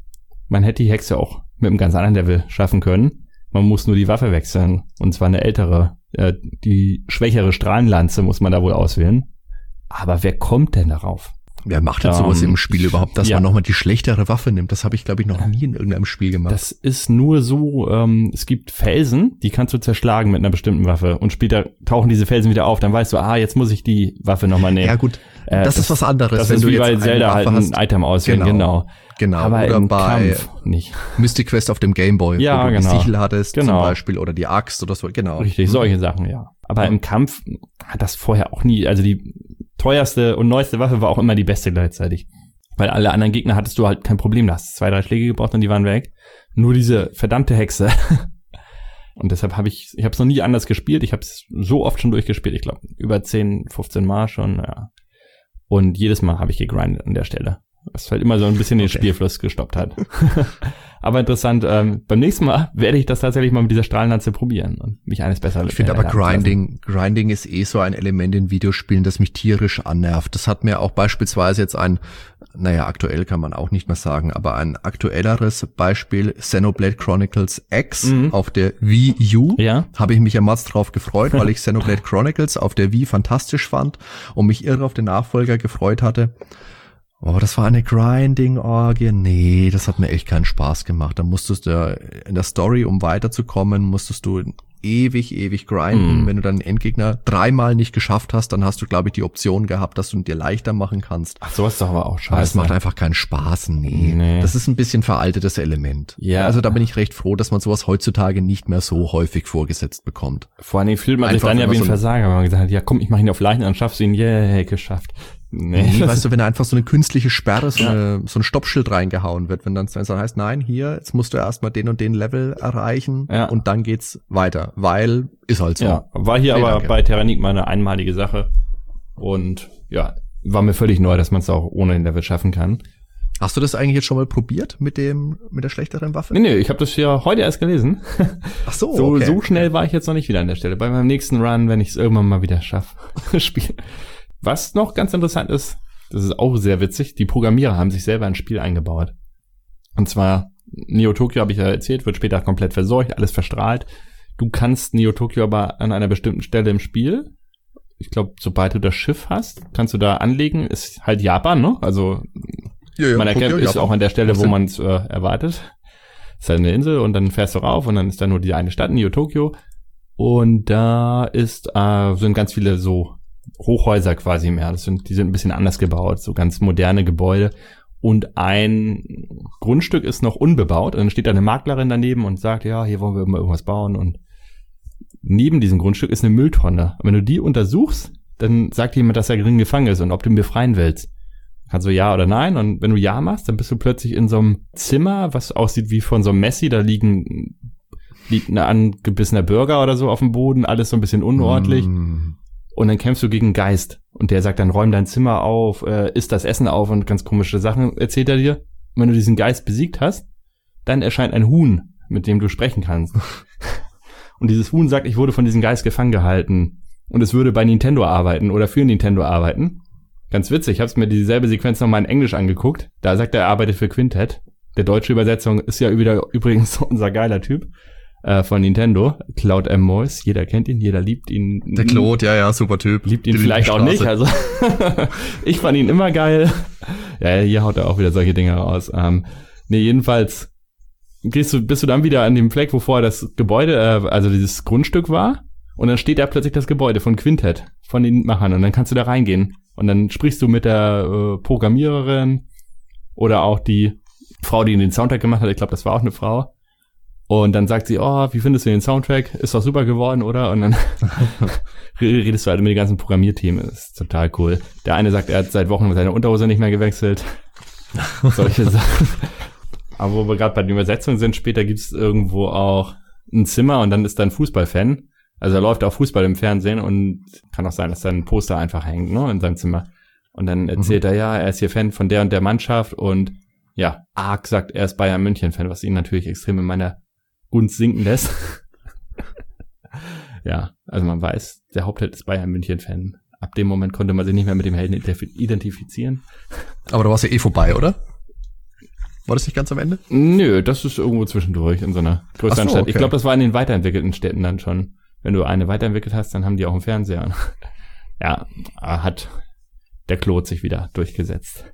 man hätte die Hexe auch mit einem ganz anderen Level schaffen können. Man muss nur die Waffe wechseln. Und zwar eine ältere, äh, die schwächere Strahlenlanze muss man da wohl auswählen. Aber wer kommt denn darauf? Wer macht denn sowas um, im Spiel überhaupt, dass ja. man nochmal die schlechtere Waffe nimmt? Das habe ich, glaube ich, noch nie in irgendeinem Spiel gemacht. Das ist nur so, ähm, es gibt Felsen, die kannst du zerschlagen mit einer bestimmten Waffe und später tauchen diese Felsen wieder auf, dann weißt du, ah, jetzt muss ich die Waffe nochmal nehmen. Ja gut, äh, das, das, ist was anderes. Das wenn ist du wie bei Zelda halt ein Item auswählen, genau. genau. Genau, aber oder bei Kampf nicht. Mystic Quest auf dem Gameboy, ja, wo du genau. die Sichel hattest genau. zum Beispiel oder die Axt oder so, genau. Richtig, solche Sachen, ja. Aber im Kampf hat das vorher auch nie, also die teuerste und neueste Waffe war auch immer die beste gleichzeitig. Weil alle anderen Gegner hattest du halt kein Problem. Da hast zwei, drei Schläge gebraucht und die waren weg. Nur diese verdammte Hexe. <laughs> und deshalb habe ich, ich habe es noch nie anders gespielt. Ich habe es so oft schon durchgespielt. Ich glaube, über 10, 15 Mal schon. Ja. Und jedes Mal habe ich gegrindet an der Stelle. Was halt immer so ein bisschen okay. den Spielfluss gestoppt hat. <laughs> aber interessant, ähm, beim nächsten Mal <laughs> werde ich das tatsächlich mal mit dieser Strahlenlanze probieren und mich eines besser Ich finde aber Grinding, Grinding ist eh so ein Element in Videospielen, das mich tierisch annervt. Das hat mir auch beispielsweise jetzt ein, naja, aktuell kann man auch nicht mehr sagen, aber ein aktuelleres Beispiel, Xenoblade Chronicles X mhm. auf der Wii U. Ja. Habe ich mich ja mal drauf gefreut, weil ich <laughs> Xenoblade Chronicles auf der Wii fantastisch fand und mich irre auf den Nachfolger gefreut hatte. Oh, das war eine Grinding-Orgie. Nee, das hat mir echt keinen Spaß gemacht. Da musstest du in der Story, um weiterzukommen, musstest du ewig, ewig grinden. Mm. Wenn du dann den Endgegner dreimal nicht geschafft hast, dann hast du, glaube ich, die Option gehabt, dass du ihn dir leichter machen kannst. Ach, so ist doch aber auch scheiße. Aber das macht einfach keinen Spaß, nee. nee. Das ist ein bisschen veraltetes Element. Ja. Also da bin ich recht froh, dass man sowas heutzutage nicht mehr so häufig vorgesetzt bekommt. Vor allem fühlt man sich dann ja wie ein Versager, wenn man gesagt hat, ja komm, ich mach ihn auf Leichen, dann schaffst du ihn, yeah, geschafft. Nee, nee weißt du, <laughs> wenn da einfach so eine künstliche Sperre, so, ja. eine, so ein Stoppschild reingehauen wird, wenn dann so heißt, nein, hier, jetzt musst du erstmal den und den Level erreichen ja. und dann geht's weiter, weil ist halt so. Ja, war hier nee, aber danke. bei Terranigma eine einmalige Sache und ja, war mir völlig neu, dass man es auch ohne den Level schaffen kann. Hast du das eigentlich jetzt schon mal probiert mit dem mit der schlechteren Waffe? Nee, nee, ich habe das ja heute erst gelesen. Ach so, <laughs> so, okay. so schnell war ich jetzt noch nicht wieder an der Stelle. Bei meinem nächsten Run, wenn ich es irgendwann mal wieder schaffe, <laughs> spiele. Was noch ganz interessant ist, das ist auch sehr witzig, die Programmierer haben sich selber ein Spiel eingebaut. Und zwar Neo Tokyo habe ich ja erzählt, wird später komplett verseucht, alles verstrahlt. Du kannst Neo Tokyo aber an einer bestimmten Stelle im Spiel, ich glaube, sobald du das Schiff hast, kannst du da anlegen, ist halt Japan, ne? Also ja, ja, man erkennt, Tokyo, ist Japan. auch an der Stelle, wo man es äh, erwartet. Ist halt eine Insel und dann fährst du rauf und dann ist da nur die eine Stadt, Neo Tokyo. Und da ist, äh, sind ganz viele so Hochhäuser quasi mehr. Das sind, die sind ein bisschen anders gebaut, so ganz moderne Gebäude. Und ein Grundstück ist noch unbebaut. Und dann steht da eine Maklerin daneben und sagt, ja, hier wollen wir immer irgendwas bauen. Und neben diesem Grundstück ist eine Mülltonne. Und wenn du die untersuchst, dann sagt jemand, dass er drin gefangen ist und ob du ihn befreien willst. Kannst du ja oder nein. Und wenn du ja machst, dann bist du plötzlich in so einem Zimmer, was aussieht wie von so einem Messi. Da liegen, liegt ein angebissener Burger oder so auf dem Boden, alles so ein bisschen unordentlich. Mm und dann kämpfst du gegen Geist und der sagt dann räum dein Zimmer auf, äh, isst das Essen auf und ganz komische Sachen erzählt er dir. Und wenn du diesen Geist besiegt hast, dann erscheint ein Huhn, mit dem du sprechen kannst. <laughs> und dieses Huhn sagt, ich wurde von diesem Geist gefangen gehalten und es würde bei Nintendo arbeiten oder für Nintendo arbeiten. Ganz witzig, ich habe mir dieselbe Sequenz nochmal in Englisch angeguckt. Da sagt er, er arbeitet für Quintet. Der deutsche Übersetzung ist ja wieder übrigens <laughs> unser geiler Typ äh, von Nintendo, Cloud M. Moise. Jeder kennt ihn, jeder liebt ihn. Der Claude, ja, ja, super Typ. Liebt ihn Die vielleicht auch nicht. Also <laughs> ich fand ihn immer geil. <laughs> Ja, hier haut er auch wieder solche Dinge raus. Ähm, nee, jedenfalls gehst du, bist du dann wieder an dem Fleck, wo vorher das Gebäude, äh, also dieses Grundstück war. Und dann steht da plötzlich das Gebäude von Quintet, von den Machern. Und dann kannst du da reingehen. Und dann sprichst du mit der äh, Programmiererin oder auch die Frau, die den Soundtrack gemacht hat. Ich glaube, das war auch eine Frau. Und dann sagt sie, oh, wie findest du den Soundtrack? Ist doch super geworden, oder? Und dann <laughs> redest du halt mit den ganzen Programmierthemen. Ist total cool. Der eine sagt, er hat seit Wochen seine Unterhose nicht mehr gewechselt. <laughs> Solche Sachen. Aber wo wir gerade bei den Übersetzungen sind, später gibt's irgendwo auch ein Zimmer und dann ist da ein Fußballfan. Also er läuft auch Fußball im Fernsehen und kann auch sein, dass da ein Poster einfach hängt, ne, in seinem Zimmer. Und dann erzählt mhm. er, ja, er ist hier Fan von der und der Mannschaft und ja, Ark sagt, er ist Bayern München Fan, was ihn natürlich extrem in meiner uns sinken lässt. <laughs> ja, also man weiß, der Hauptheld ist Bayern München-Fan. Ab dem Moment konnte man sich nicht mehr mit dem Helden identifizieren. Aber da war es ja eh vorbei, oder? War das nicht ganz am Ende? Nö, das ist irgendwo zwischendurch in so einer größeren so, Stadt. Okay. Ich glaube, das war in den weiterentwickelten Städten dann schon. Wenn du eine weiterentwickelt hast, dann haben die auch einen Fernseher. <laughs> ja, hat der Claude sich wieder durchgesetzt.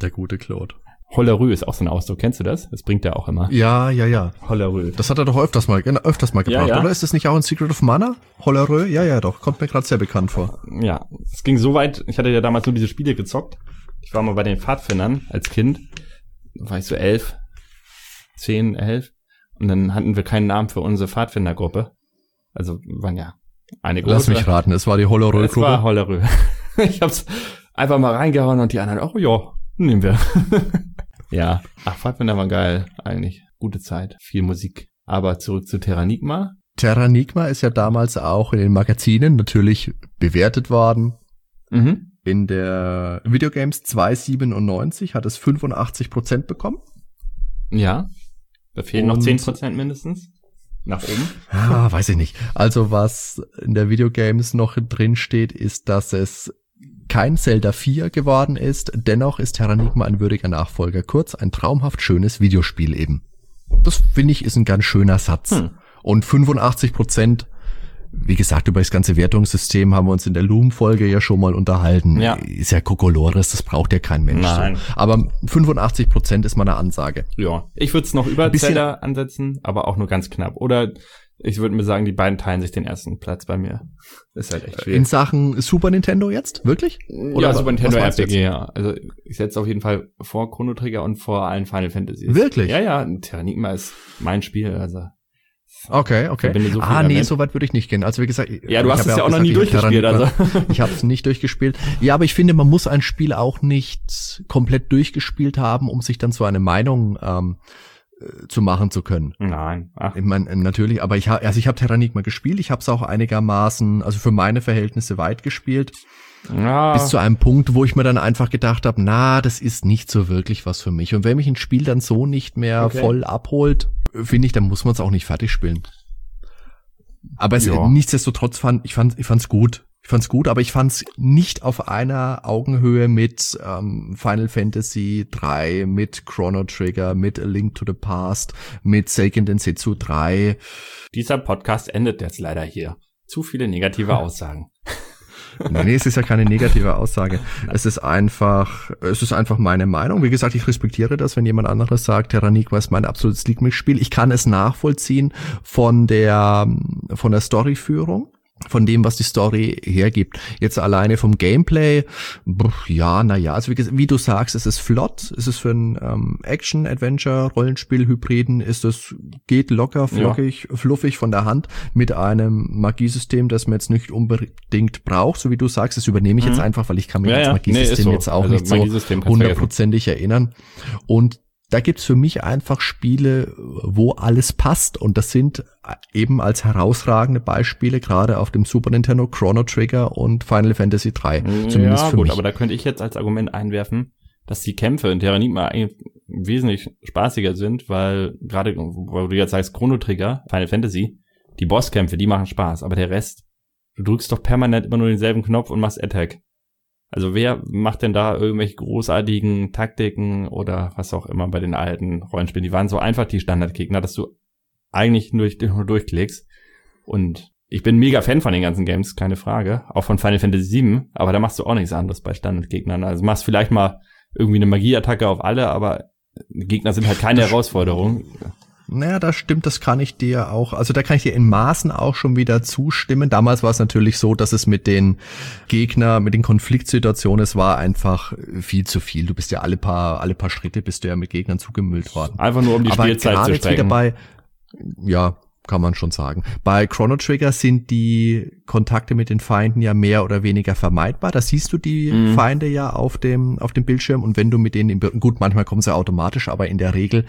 Der gute Claude. Hollerö ist auch so ein Ausdruck. Kennst du das? Das bringt er auch immer. Ja, ja, ja. Hollerö. Das hat er doch öfters mal, öfters mal gebracht, ja, ja. oder? Ist das nicht auch ein Secret of Mana? Hollerö? Ja, ja, doch. Kommt mir gerade sehr bekannt vor. Ja, es ging so weit. Ich hatte ja damals nur diese Spiele gezockt. Ich war mal bei den Pfadfindern als Kind. Da war ich so elf, zehn, elf. Und dann hatten wir keinen Namen für unsere Pfadfindergruppe. Also waren ja eine große. Lass mich raten, es war die Hollerö-Gruppe. Es war Hollerö. <laughs> ich hab's einfach mal reingehauen und die anderen, oh ja, nehmen wir. <laughs> Ja, ach, Pfadfinder war geil, eigentlich. Gute Zeit, viel Musik. Aber zurück zu Terranigma. Terranigma ist ja damals auch in den Magazinen natürlich bewertet worden. Mhm. In der Videogames 297 hat es 85 Prozent bekommen. Ja, da fehlen Und noch 10 Prozent mindestens. Nach oben. Ah, weiß ich nicht. Also was in der Videogames noch drin steht, ist, dass es kein Zelda 4 geworden ist, dennoch ist Terranigma ein würdiger Nachfolger. Kurz, ein traumhaft schönes Videospiel eben. Das finde ich ist ein ganz schöner Satz. Hm. Und 85 Prozent wie gesagt, über das ganze Wertungssystem haben wir uns in der Loom-Folge ja schon mal unterhalten. Ja. Ist ja Kokolores, das braucht ja kein Mensch. Nein. So. Aber 85 Prozent ist meine Ansage. Ja, ich würde es noch über Zelda ansetzen, aber auch nur ganz knapp. Oder ich würde mir sagen, die beiden teilen sich den ersten Platz bei mir. Ist halt echt In schwierig. Sachen Super Nintendo jetzt? Wirklich? ja, wa- Super Nintendo RPG, ja. Also ich setze auf jeden Fall vor Chrono Trigger und vor allen Final Fantasies. Wirklich? Ja, ja, Terranigma ist mein Spiel, also. Okay, okay. So ah, nee, so weit würde ich nicht gehen. Also wie gesagt, Ja, du ich hast es ja auch noch nie gesagt, ich hab durchgespielt, also. <laughs> Ich habe es nicht durchgespielt. Ja, aber ich finde, man muss ein Spiel auch nicht komplett durchgespielt haben, um sich dann so eine Meinung ähm, äh, zu machen zu können. Nein. Ach, Ich meine, natürlich, aber ich habe also ich habe Terranigma gespielt, ich habe es auch einigermaßen, also für meine Verhältnisse weit gespielt, ja. bis zu einem Punkt, wo ich mir dann einfach gedacht habe, na, das ist nicht so wirklich was für mich. Und wenn mich ein Spiel dann so nicht mehr Okay. voll abholt, finde ich, dann muss man es auch nicht fertig spielen. Aber es, Ja. nichtsdestotrotz fand ich fand ich fand's gut. Ich fand's gut, aber ich fand's nicht auf einer Augenhöhe mit ähm, Final Fantasy 3, mit Chrono Trigger, mit A Link to the Past, mit Seiken Densetsu 3. Dieser Podcast endet jetzt leider hier. Zu viele negative <laughs> Aussagen. Nee, nee, es ist ja keine negative Aussage. <laughs> Es ist einfach, es ist einfach meine Meinung. Wie gesagt, ich respektiere das, wenn jemand anderes sagt, Terranigma ist mein absolutes Lieblingsspiel. Ich kann es nachvollziehen von der, von der Storyführung. Von dem, was die Story hergibt. Jetzt alleine vom Gameplay, pff, ja, na ja, also wie, wie du sagst, es ist flott, es ist für ein ähm, Action-Adventure-Rollenspiel-Hybriden, ist es, geht locker, flockig, fluffig von der Hand mit einem Magiesystem, das man jetzt nicht unbedingt braucht, so wie du sagst, das übernehme ich Mhm. jetzt einfach, weil ich kann mich Ja, ans ja. Nee, Magiesystem ist so. jetzt auch Also nicht so hundertprozentig erinnern. Und da gibt's für mich einfach Spiele, wo alles passt. Und das sind eben als herausragende Beispiele, gerade auf dem Super Nintendo, Chrono Trigger und Final Fantasy 3. Zumindest ja, für gut, mich. aber da könnte ich jetzt als Argument einwerfen, dass die Kämpfe in Terranigma eigentlich wesentlich spaßiger sind, weil gerade, wo du jetzt sagst Chrono Trigger, Final Fantasy, die Bosskämpfe, die machen Spaß, aber der Rest, du drückst doch permanent immer nur denselben Knopf und machst Attack. Also wer macht denn da irgendwelche großartigen Taktiken oder was auch immer bei den alten Rollenspielen? Die waren so einfach die Standardgegner, dass du eigentlich nur, nur durchklickst. Und ich bin mega Fan von den ganzen Games, keine Frage. Auch von Final Fantasy VII, aber da machst du auch nichts anderes bei Standardgegnern. Also machst vielleicht mal irgendwie eine Magieattacke auf alle, aber Gegner sind halt keine <laughs> Herausforderung. Naja, da stimmt, das kann ich dir auch, also da kann ich dir in Maßen auch schon wieder zustimmen. Damals war es natürlich so, dass es mit den Gegner, mit den Konfliktsituationen, es war einfach viel zu viel. Du bist ja alle paar, alle paar Schritte bist du ja mit Gegnern zugemüllt worden. Einfach nur um die Aber Spielzeit gerade zu jetzt wieder strecken. bei, ja, kann man schon sagen. Bei Chrono Trigger sind die Kontakte mit den Feinden ja mehr oder weniger vermeidbar. Da siehst du die Mhm. Feinde ja auf dem, auf dem Bildschirm und wenn du mit denen, im, gut, manchmal kommen sie automatisch, aber in der Regel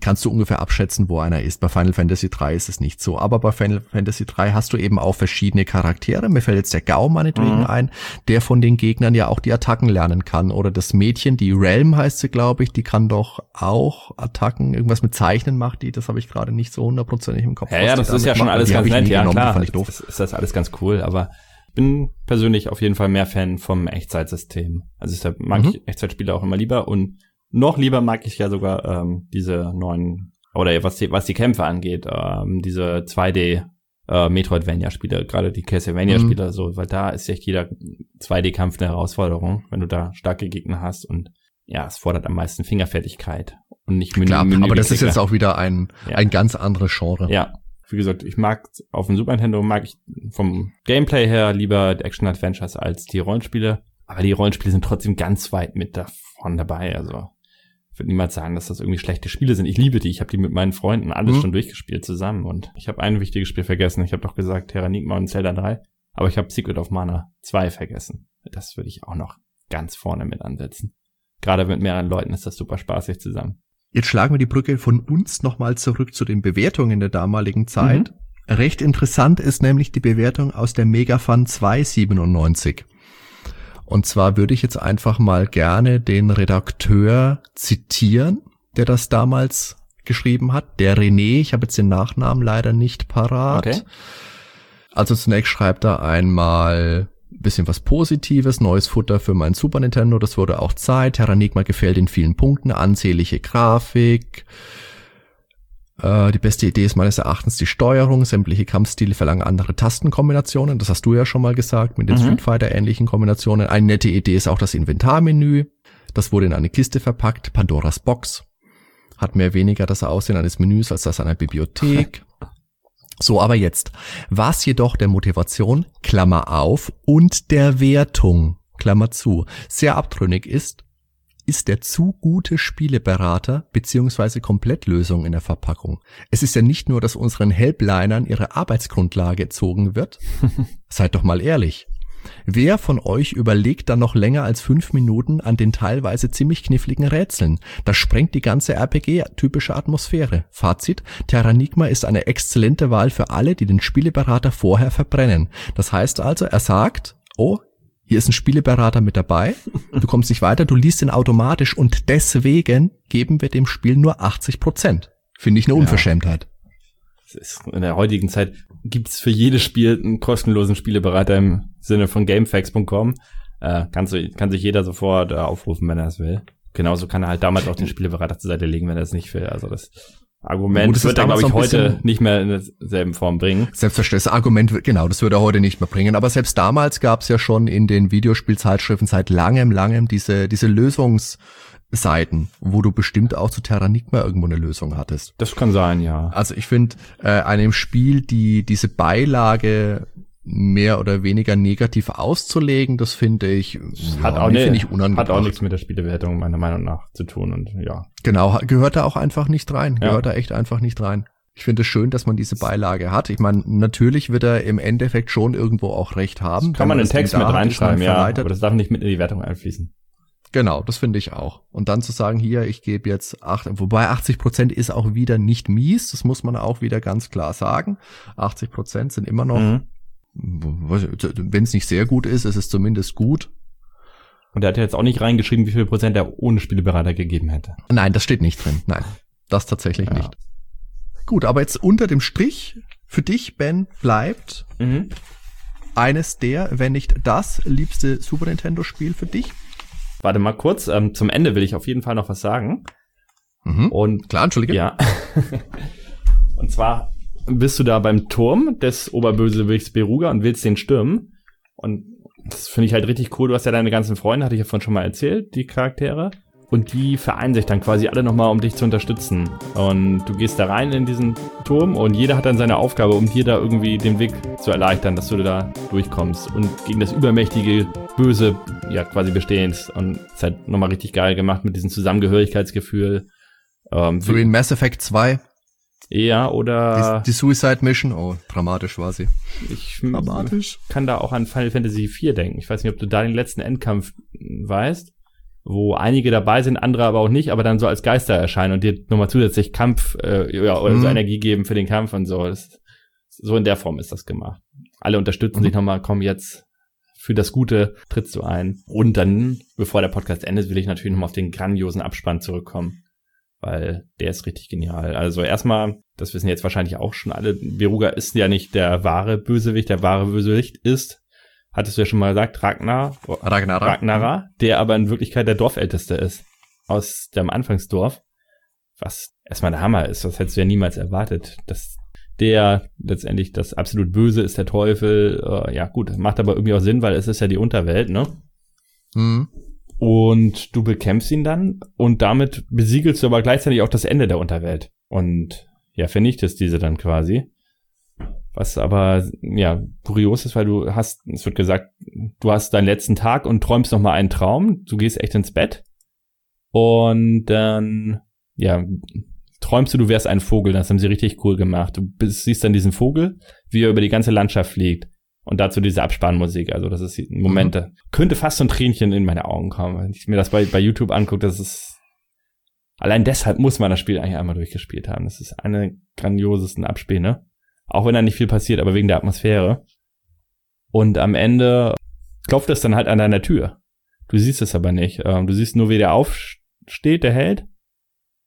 kannst du ungefähr abschätzen, wo einer ist. Bei Final Fantasy 3 ist es nicht so. Aber bei Final Fantasy 3 hast du eben auch verschiedene Charaktere. Mir fällt jetzt der Gau meinetwegen Mhm. ein, der von den Gegnern ja auch die Attacken lernen kann. Oder das Mädchen, die Realm heißt sie, glaube ich, die kann doch auch Attacken, irgendwas mit Zeichnen macht die. Das habe ich gerade nicht so hundertprozentig im Kopf. Ja, ja, das ist ja schon alles ganz ich nett, ja genommen, klar. Fand ich doof. Ist, ist das alles ganz cool, aber ich bin persönlich auf jeden Fall mehr Fan vom Echtzeitsystem. Also deshalb mag Mhm. ich Echtzeitspiele auch immer lieber und noch lieber mag ich ja sogar ähm, diese neuen oder was die, was die Kämpfe angeht, ähm, diese 2D äh, Metroidvania-Spiele, gerade die Castlevania-Spiele, so, weil da ist echt jeder 2D-Kampf eine Herausforderung, wenn du da starke Gegner hast und ja, es fordert am meisten Fingerfertigkeit und nicht Menü. Klar, Menü aber das ist jetzt auch wieder ein, Ja. ein ganz anderes Genre. Ja, wie gesagt, ich mag auf dem Super Nintendo mag ich vom Gameplay her lieber die Action Adventures als die Rollenspiele, aber die Rollenspiele sind trotzdem ganz weit mit davon dabei, also ich würde niemals sagen, dass das irgendwie schlechte Spiele sind. Ich liebe die. Ich habe die mit meinen Freunden alles Mhm. schon durchgespielt zusammen. Und ich habe ein wichtiges Spiel vergessen. Ich habe doch gesagt Terranigma und Zelda 3. Aber ich habe Secret of Mana 2 vergessen. Das würde ich auch noch ganz vorne mit ansetzen. Gerade mit mehreren Leuten ist das super spaßig zusammen. Jetzt schlagen wir die Brücke von uns nochmal zurück zu den Bewertungen der damaligen Zeit. Recht interessant ist nämlich die Bewertung aus der Megafun 297. Und zwar würde ich jetzt einfach mal gerne den Redakteur zitieren, der das damals geschrieben hat. Der René, ich habe jetzt den Nachnamen leider nicht parat. Okay. Also zunächst schreibt er einmal ein bisschen was Positives, neues Futter für mein Super Nintendo, das wurde auch Zeit. Terranigma gefällt in vielen Punkten, ansehnliche Grafik. Äh, die beste Idee ist meines Erachtens die Steuerung. Sämtliche Kampfstile verlangen andere Tastenkombinationen. Das hast du ja schon mal gesagt, mit den mhm. Street Fighter ähnlichen Kombinationen. Eine nette Idee ist auch das Inventarmenü. Das wurde in eine Kiste verpackt. Pandoras Box. Hat mehr weniger das Aussehen eines Menüs als das einer Bibliothek. <laughs> So, aber jetzt. Was jedoch der Motivation, Klammer auf, und der Wertung, Klammer zu, sehr abtrünnig ist, ist der zu gute Spieleberater beziehungsweise Komplettlösung in der Verpackung. Es ist ja nicht nur, dass unseren Helplinern ihre Arbeitsgrundlage gezogen wird. <laughs> Seid doch mal ehrlich. Wer von euch überlegt dann noch länger als fünf Minuten an den teilweise ziemlich kniffligen Rätseln? Das sprengt die ganze RPG-typische Atmosphäre. Fazit, Terranigma ist eine exzellente Wahl für alle, die den Spieleberater vorher verbrennen. Das heißt also, er sagt, oh, hier ist ein Spieleberater mit dabei, du kommst nicht weiter, du liest ihn automatisch und deswegen geben wir dem Spiel nur 80 Prozent. Finde ich eine Unverschämtheit. in der heutigen Zeit gibt es für jedes Spiel einen kostenlosen Spieleberater im Sinne von gamefax.com. Äh, kann, kann sich jeder sofort äh, aufrufen, wenn er es will. Genauso kann er halt damals auch den Spieleberater zur Seite legen, wenn er es nicht will. Also das Argument Gut, wird er, glaube ich, heute nicht mehr in derselben Form bringen. Selbstverständlich, das Argument, wird, genau, das würde er heute nicht mehr bringen. Aber selbst damals gab es ja schon in den Videospielzeitschriften seit langem, langem diese, diese Lösungsseiten, wo du bestimmt auch zu Terranigma irgendwo eine Lösung hattest. Das kann sein, ja. Also ich finde, äh, einem Spiel, die diese Beilage mehr oder weniger negativ auszulegen, das finde ich, hat, ja, auch, ne, ich hat auch nichts mit der Spielewertung meiner Meinung nach zu tun und ja. Genau, gehört da auch einfach nicht rein, ja. gehört da echt einfach nicht rein. Ich finde es schön, dass man diese Beilage hat. Ich meine, natürlich wird er im Endeffekt schon irgendwo auch recht haben. Das kann man in Text mit reinschreiben, ja, aber das darf nicht mit in die Wertung einfließen. Genau, das finde ich auch. Und dann zu sagen, hier, ich gebe jetzt acht, wobei 80 Prozent ist auch wieder nicht mies, das muss man auch wieder ganz klar sagen. 80 Prozent sind immer noch mhm wenn es nicht sehr gut ist, ist es zumindest gut. Und er hat jetzt auch nicht reingeschrieben, wie viel Prozent er ohne Spieleberater gegeben hätte. Nein, das steht nicht drin. Nein, das tatsächlich ja. nicht. Gut, aber jetzt unter dem Strich für dich, Ben, bleibt mhm. eines der, wenn nicht das liebste Super Nintendo-Spiel für dich. Warte mal kurz, ähm, zum Ende will ich auf jeden Fall noch was sagen. Mhm. Und klar, entschuldige. Ja. <laughs> Und zwar bist du da beim Turm des Oberbösewichts Beruga und willst den stürmen. Und das finde ich halt richtig cool. Du hast ja deine ganzen Freunde, hatte ich ja vorhin schon mal erzählt, die Charaktere. Und die vereinen sich dann quasi alle nochmal, um dich zu unterstützen. Und du gehst da rein in diesen Turm und jeder hat dann seine Aufgabe, um dir da irgendwie den Weg zu erleichtern, dass du da durchkommst und gegen das übermächtige Böse ja quasi bestehst. Und es ist halt nochmal richtig geil gemacht mit diesem Zusammengehörigkeitsgefühl. Ähm, so wie in Mass Effect 2. Ja, oder. Die, die, Suicide Mission, oh, dramatisch war sie. Ich dramatisch. kann da auch an Final Fantasy IV denken. Ich weiß nicht, ob du da den letzten Endkampf weißt, wo einige dabei sind, andere aber auch nicht, aber dann so als Geister erscheinen und dir nochmal zusätzlich Kampf äh, ja, oder mhm. so Energie geben für den Kampf und so. Das, so in der Form ist das gemacht. Alle unterstützen mhm. sich nochmal, komm jetzt für das Gute trittst du ein. Und dann, bevor der Podcast endet, will ich natürlich nochmal auf den grandiosen Abspann zurückkommen weil der ist richtig genial. Also erstmal, das wissen jetzt wahrscheinlich auch schon alle, Beruga ist ja nicht der wahre Bösewicht, der wahre Bösewicht ist, hattest du ja schon mal gesagt, Ragnar, Ragnara, Ragnara der aber in Wirklichkeit der Dorfälteste ist, aus dem Anfangsdorf, was erstmal der Hammer ist, das hättest du ja niemals erwartet, dass der letztendlich das absolut Böse ist, der Teufel, äh, ja gut, macht aber irgendwie auch Sinn, weil es ist ja die Unterwelt, ne? Mhm. Und du bekämpfst ihn dann und damit besiegelst du aber gleichzeitig auch das Ende der Unterwelt. Und ja, vernichtest diese dann quasi. Was aber, ja, kurios ist, weil du hast, es wird gesagt, du hast deinen letzten Tag und träumst nochmal einen Traum. Du gehst echt ins Bett. Und dann, ja, träumst du, du wärst ein Vogel. Das haben sie richtig cool gemacht. Du siehst dann diesen Vogel, wie er über die ganze Landschaft fliegt. Und dazu diese Abspannmusik. Also das ist Momente. Mhm. Könnte fast so ein Tränchen in meine Augen kommen, wenn ich mir das bei, bei YouTube angucke. Das ist allein deshalb muss man das Spiel eigentlich einmal durchgespielt haben. Das ist eine grandiosesten Abspiel, ne? Auch wenn da nicht viel passiert, aber wegen der Atmosphäre. Und am Ende klopft es dann halt an deiner Tür. Du siehst es aber nicht. Ähm, du siehst nur, wie der aufsteht, der Held,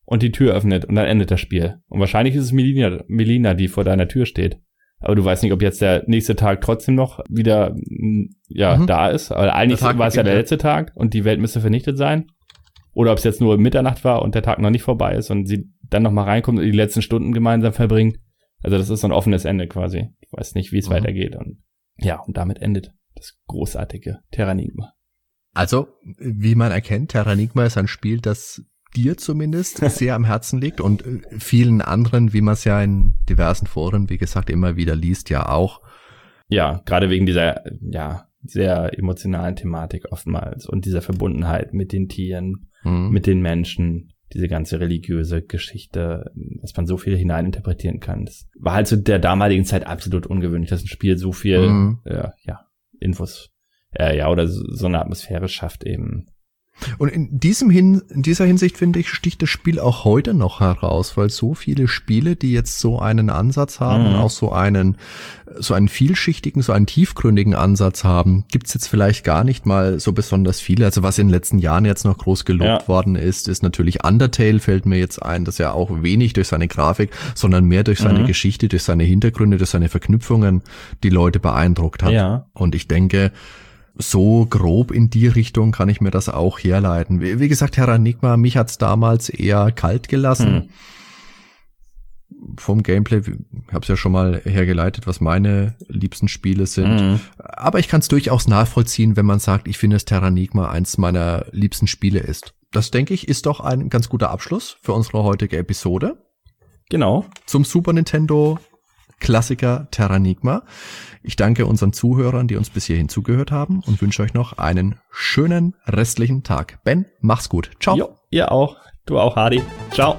und die Tür öffnet und dann endet das Spiel. Und wahrscheinlich ist es Melina, Melina die vor deiner Tür steht. Aber du weißt nicht, ob jetzt der nächste Tag trotzdem noch wieder ja mhm. da ist. Aber eigentlich war es ja der letzte Tag und die Welt müsste vernichtet sein. Oder ob es jetzt nur Mitternacht war und der Tag noch nicht vorbei ist und sie dann noch mal reinkommt und die letzten Stunden gemeinsam verbringt. Also das ist so ein offenes Ende quasi. Ich weiß nicht, wie es mhm. weitergeht. Und ja, und damit endet das großartige Terranigma. Also, wie man erkennt, Terranigma ist ein Spiel, das dir zumindest sehr am Herzen liegt und äh, vielen anderen, wie man es ja in diversen Foren, wie gesagt, immer wieder liest, ja auch. Ja, gerade wegen dieser, ja, sehr emotionalen Thematik oftmals und dieser Verbundenheit mit den Tieren, mhm. mit den Menschen, diese ganze religiöse Geschichte, dass man so viel hineininterpretieren kann. Das war halt zu der damaligen Zeit absolut ungewöhnlich, dass ein Spiel so viel, mhm. äh, ja, Infos, äh, ja, oder so eine Atmosphäre schafft eben. Und in diesem Hin in dieser Hinsicht finde ich sticht das Spiel auch heute noch heraus, weil so viele Spiele, die jetzt so einen Ansatz haben mhm. und auch so einen so einen vielschichtigen, so einen tiefgründigen Ansatz haben, gibt's jetzt vielleicht gar nicht mal so besonders viele. Also was in den letzten Jahren jetzt noch groß gelobt ja. worden ist, ist natürlich Undertale fällt mir jetzt ein, dass er auch wenig durch seine Grafik, sondern mehr durch seine mhm. Geschichte, durch seine Hintergründe, durch seine Verknüpfungen die Leute beeindruckt hat. Ja. Und ich denke, so grob in die Richtung kann ich mir das auch herleiten. Wie, wie gesagt, Herr Enigma, mich hat's damals eher kalt gelassen. Hm. Vom Gameplay, ich habe es ja schon mal hergeleitet, was meine liebsten Spiele sind. Mhm. Aber ich kann es durchaus nachvollziehen, wenn man sagt, ich finde, dass Terranigma eins meiner liebsten Spiele ist. Das denke ich, ist doch ein ganz guter Abschluss für unsere heutige Episode. Genau. Zum Super Nintendo Klassiker Terranigma. Ich danke unseren Zuhörern, die uns bis hierhin zugehört haben und wünsche euch noch einen schönen restlichen Tag. Ben, mach's gut. Ciao. Jo, ihr auch. Du auch, Hardy. Ciao.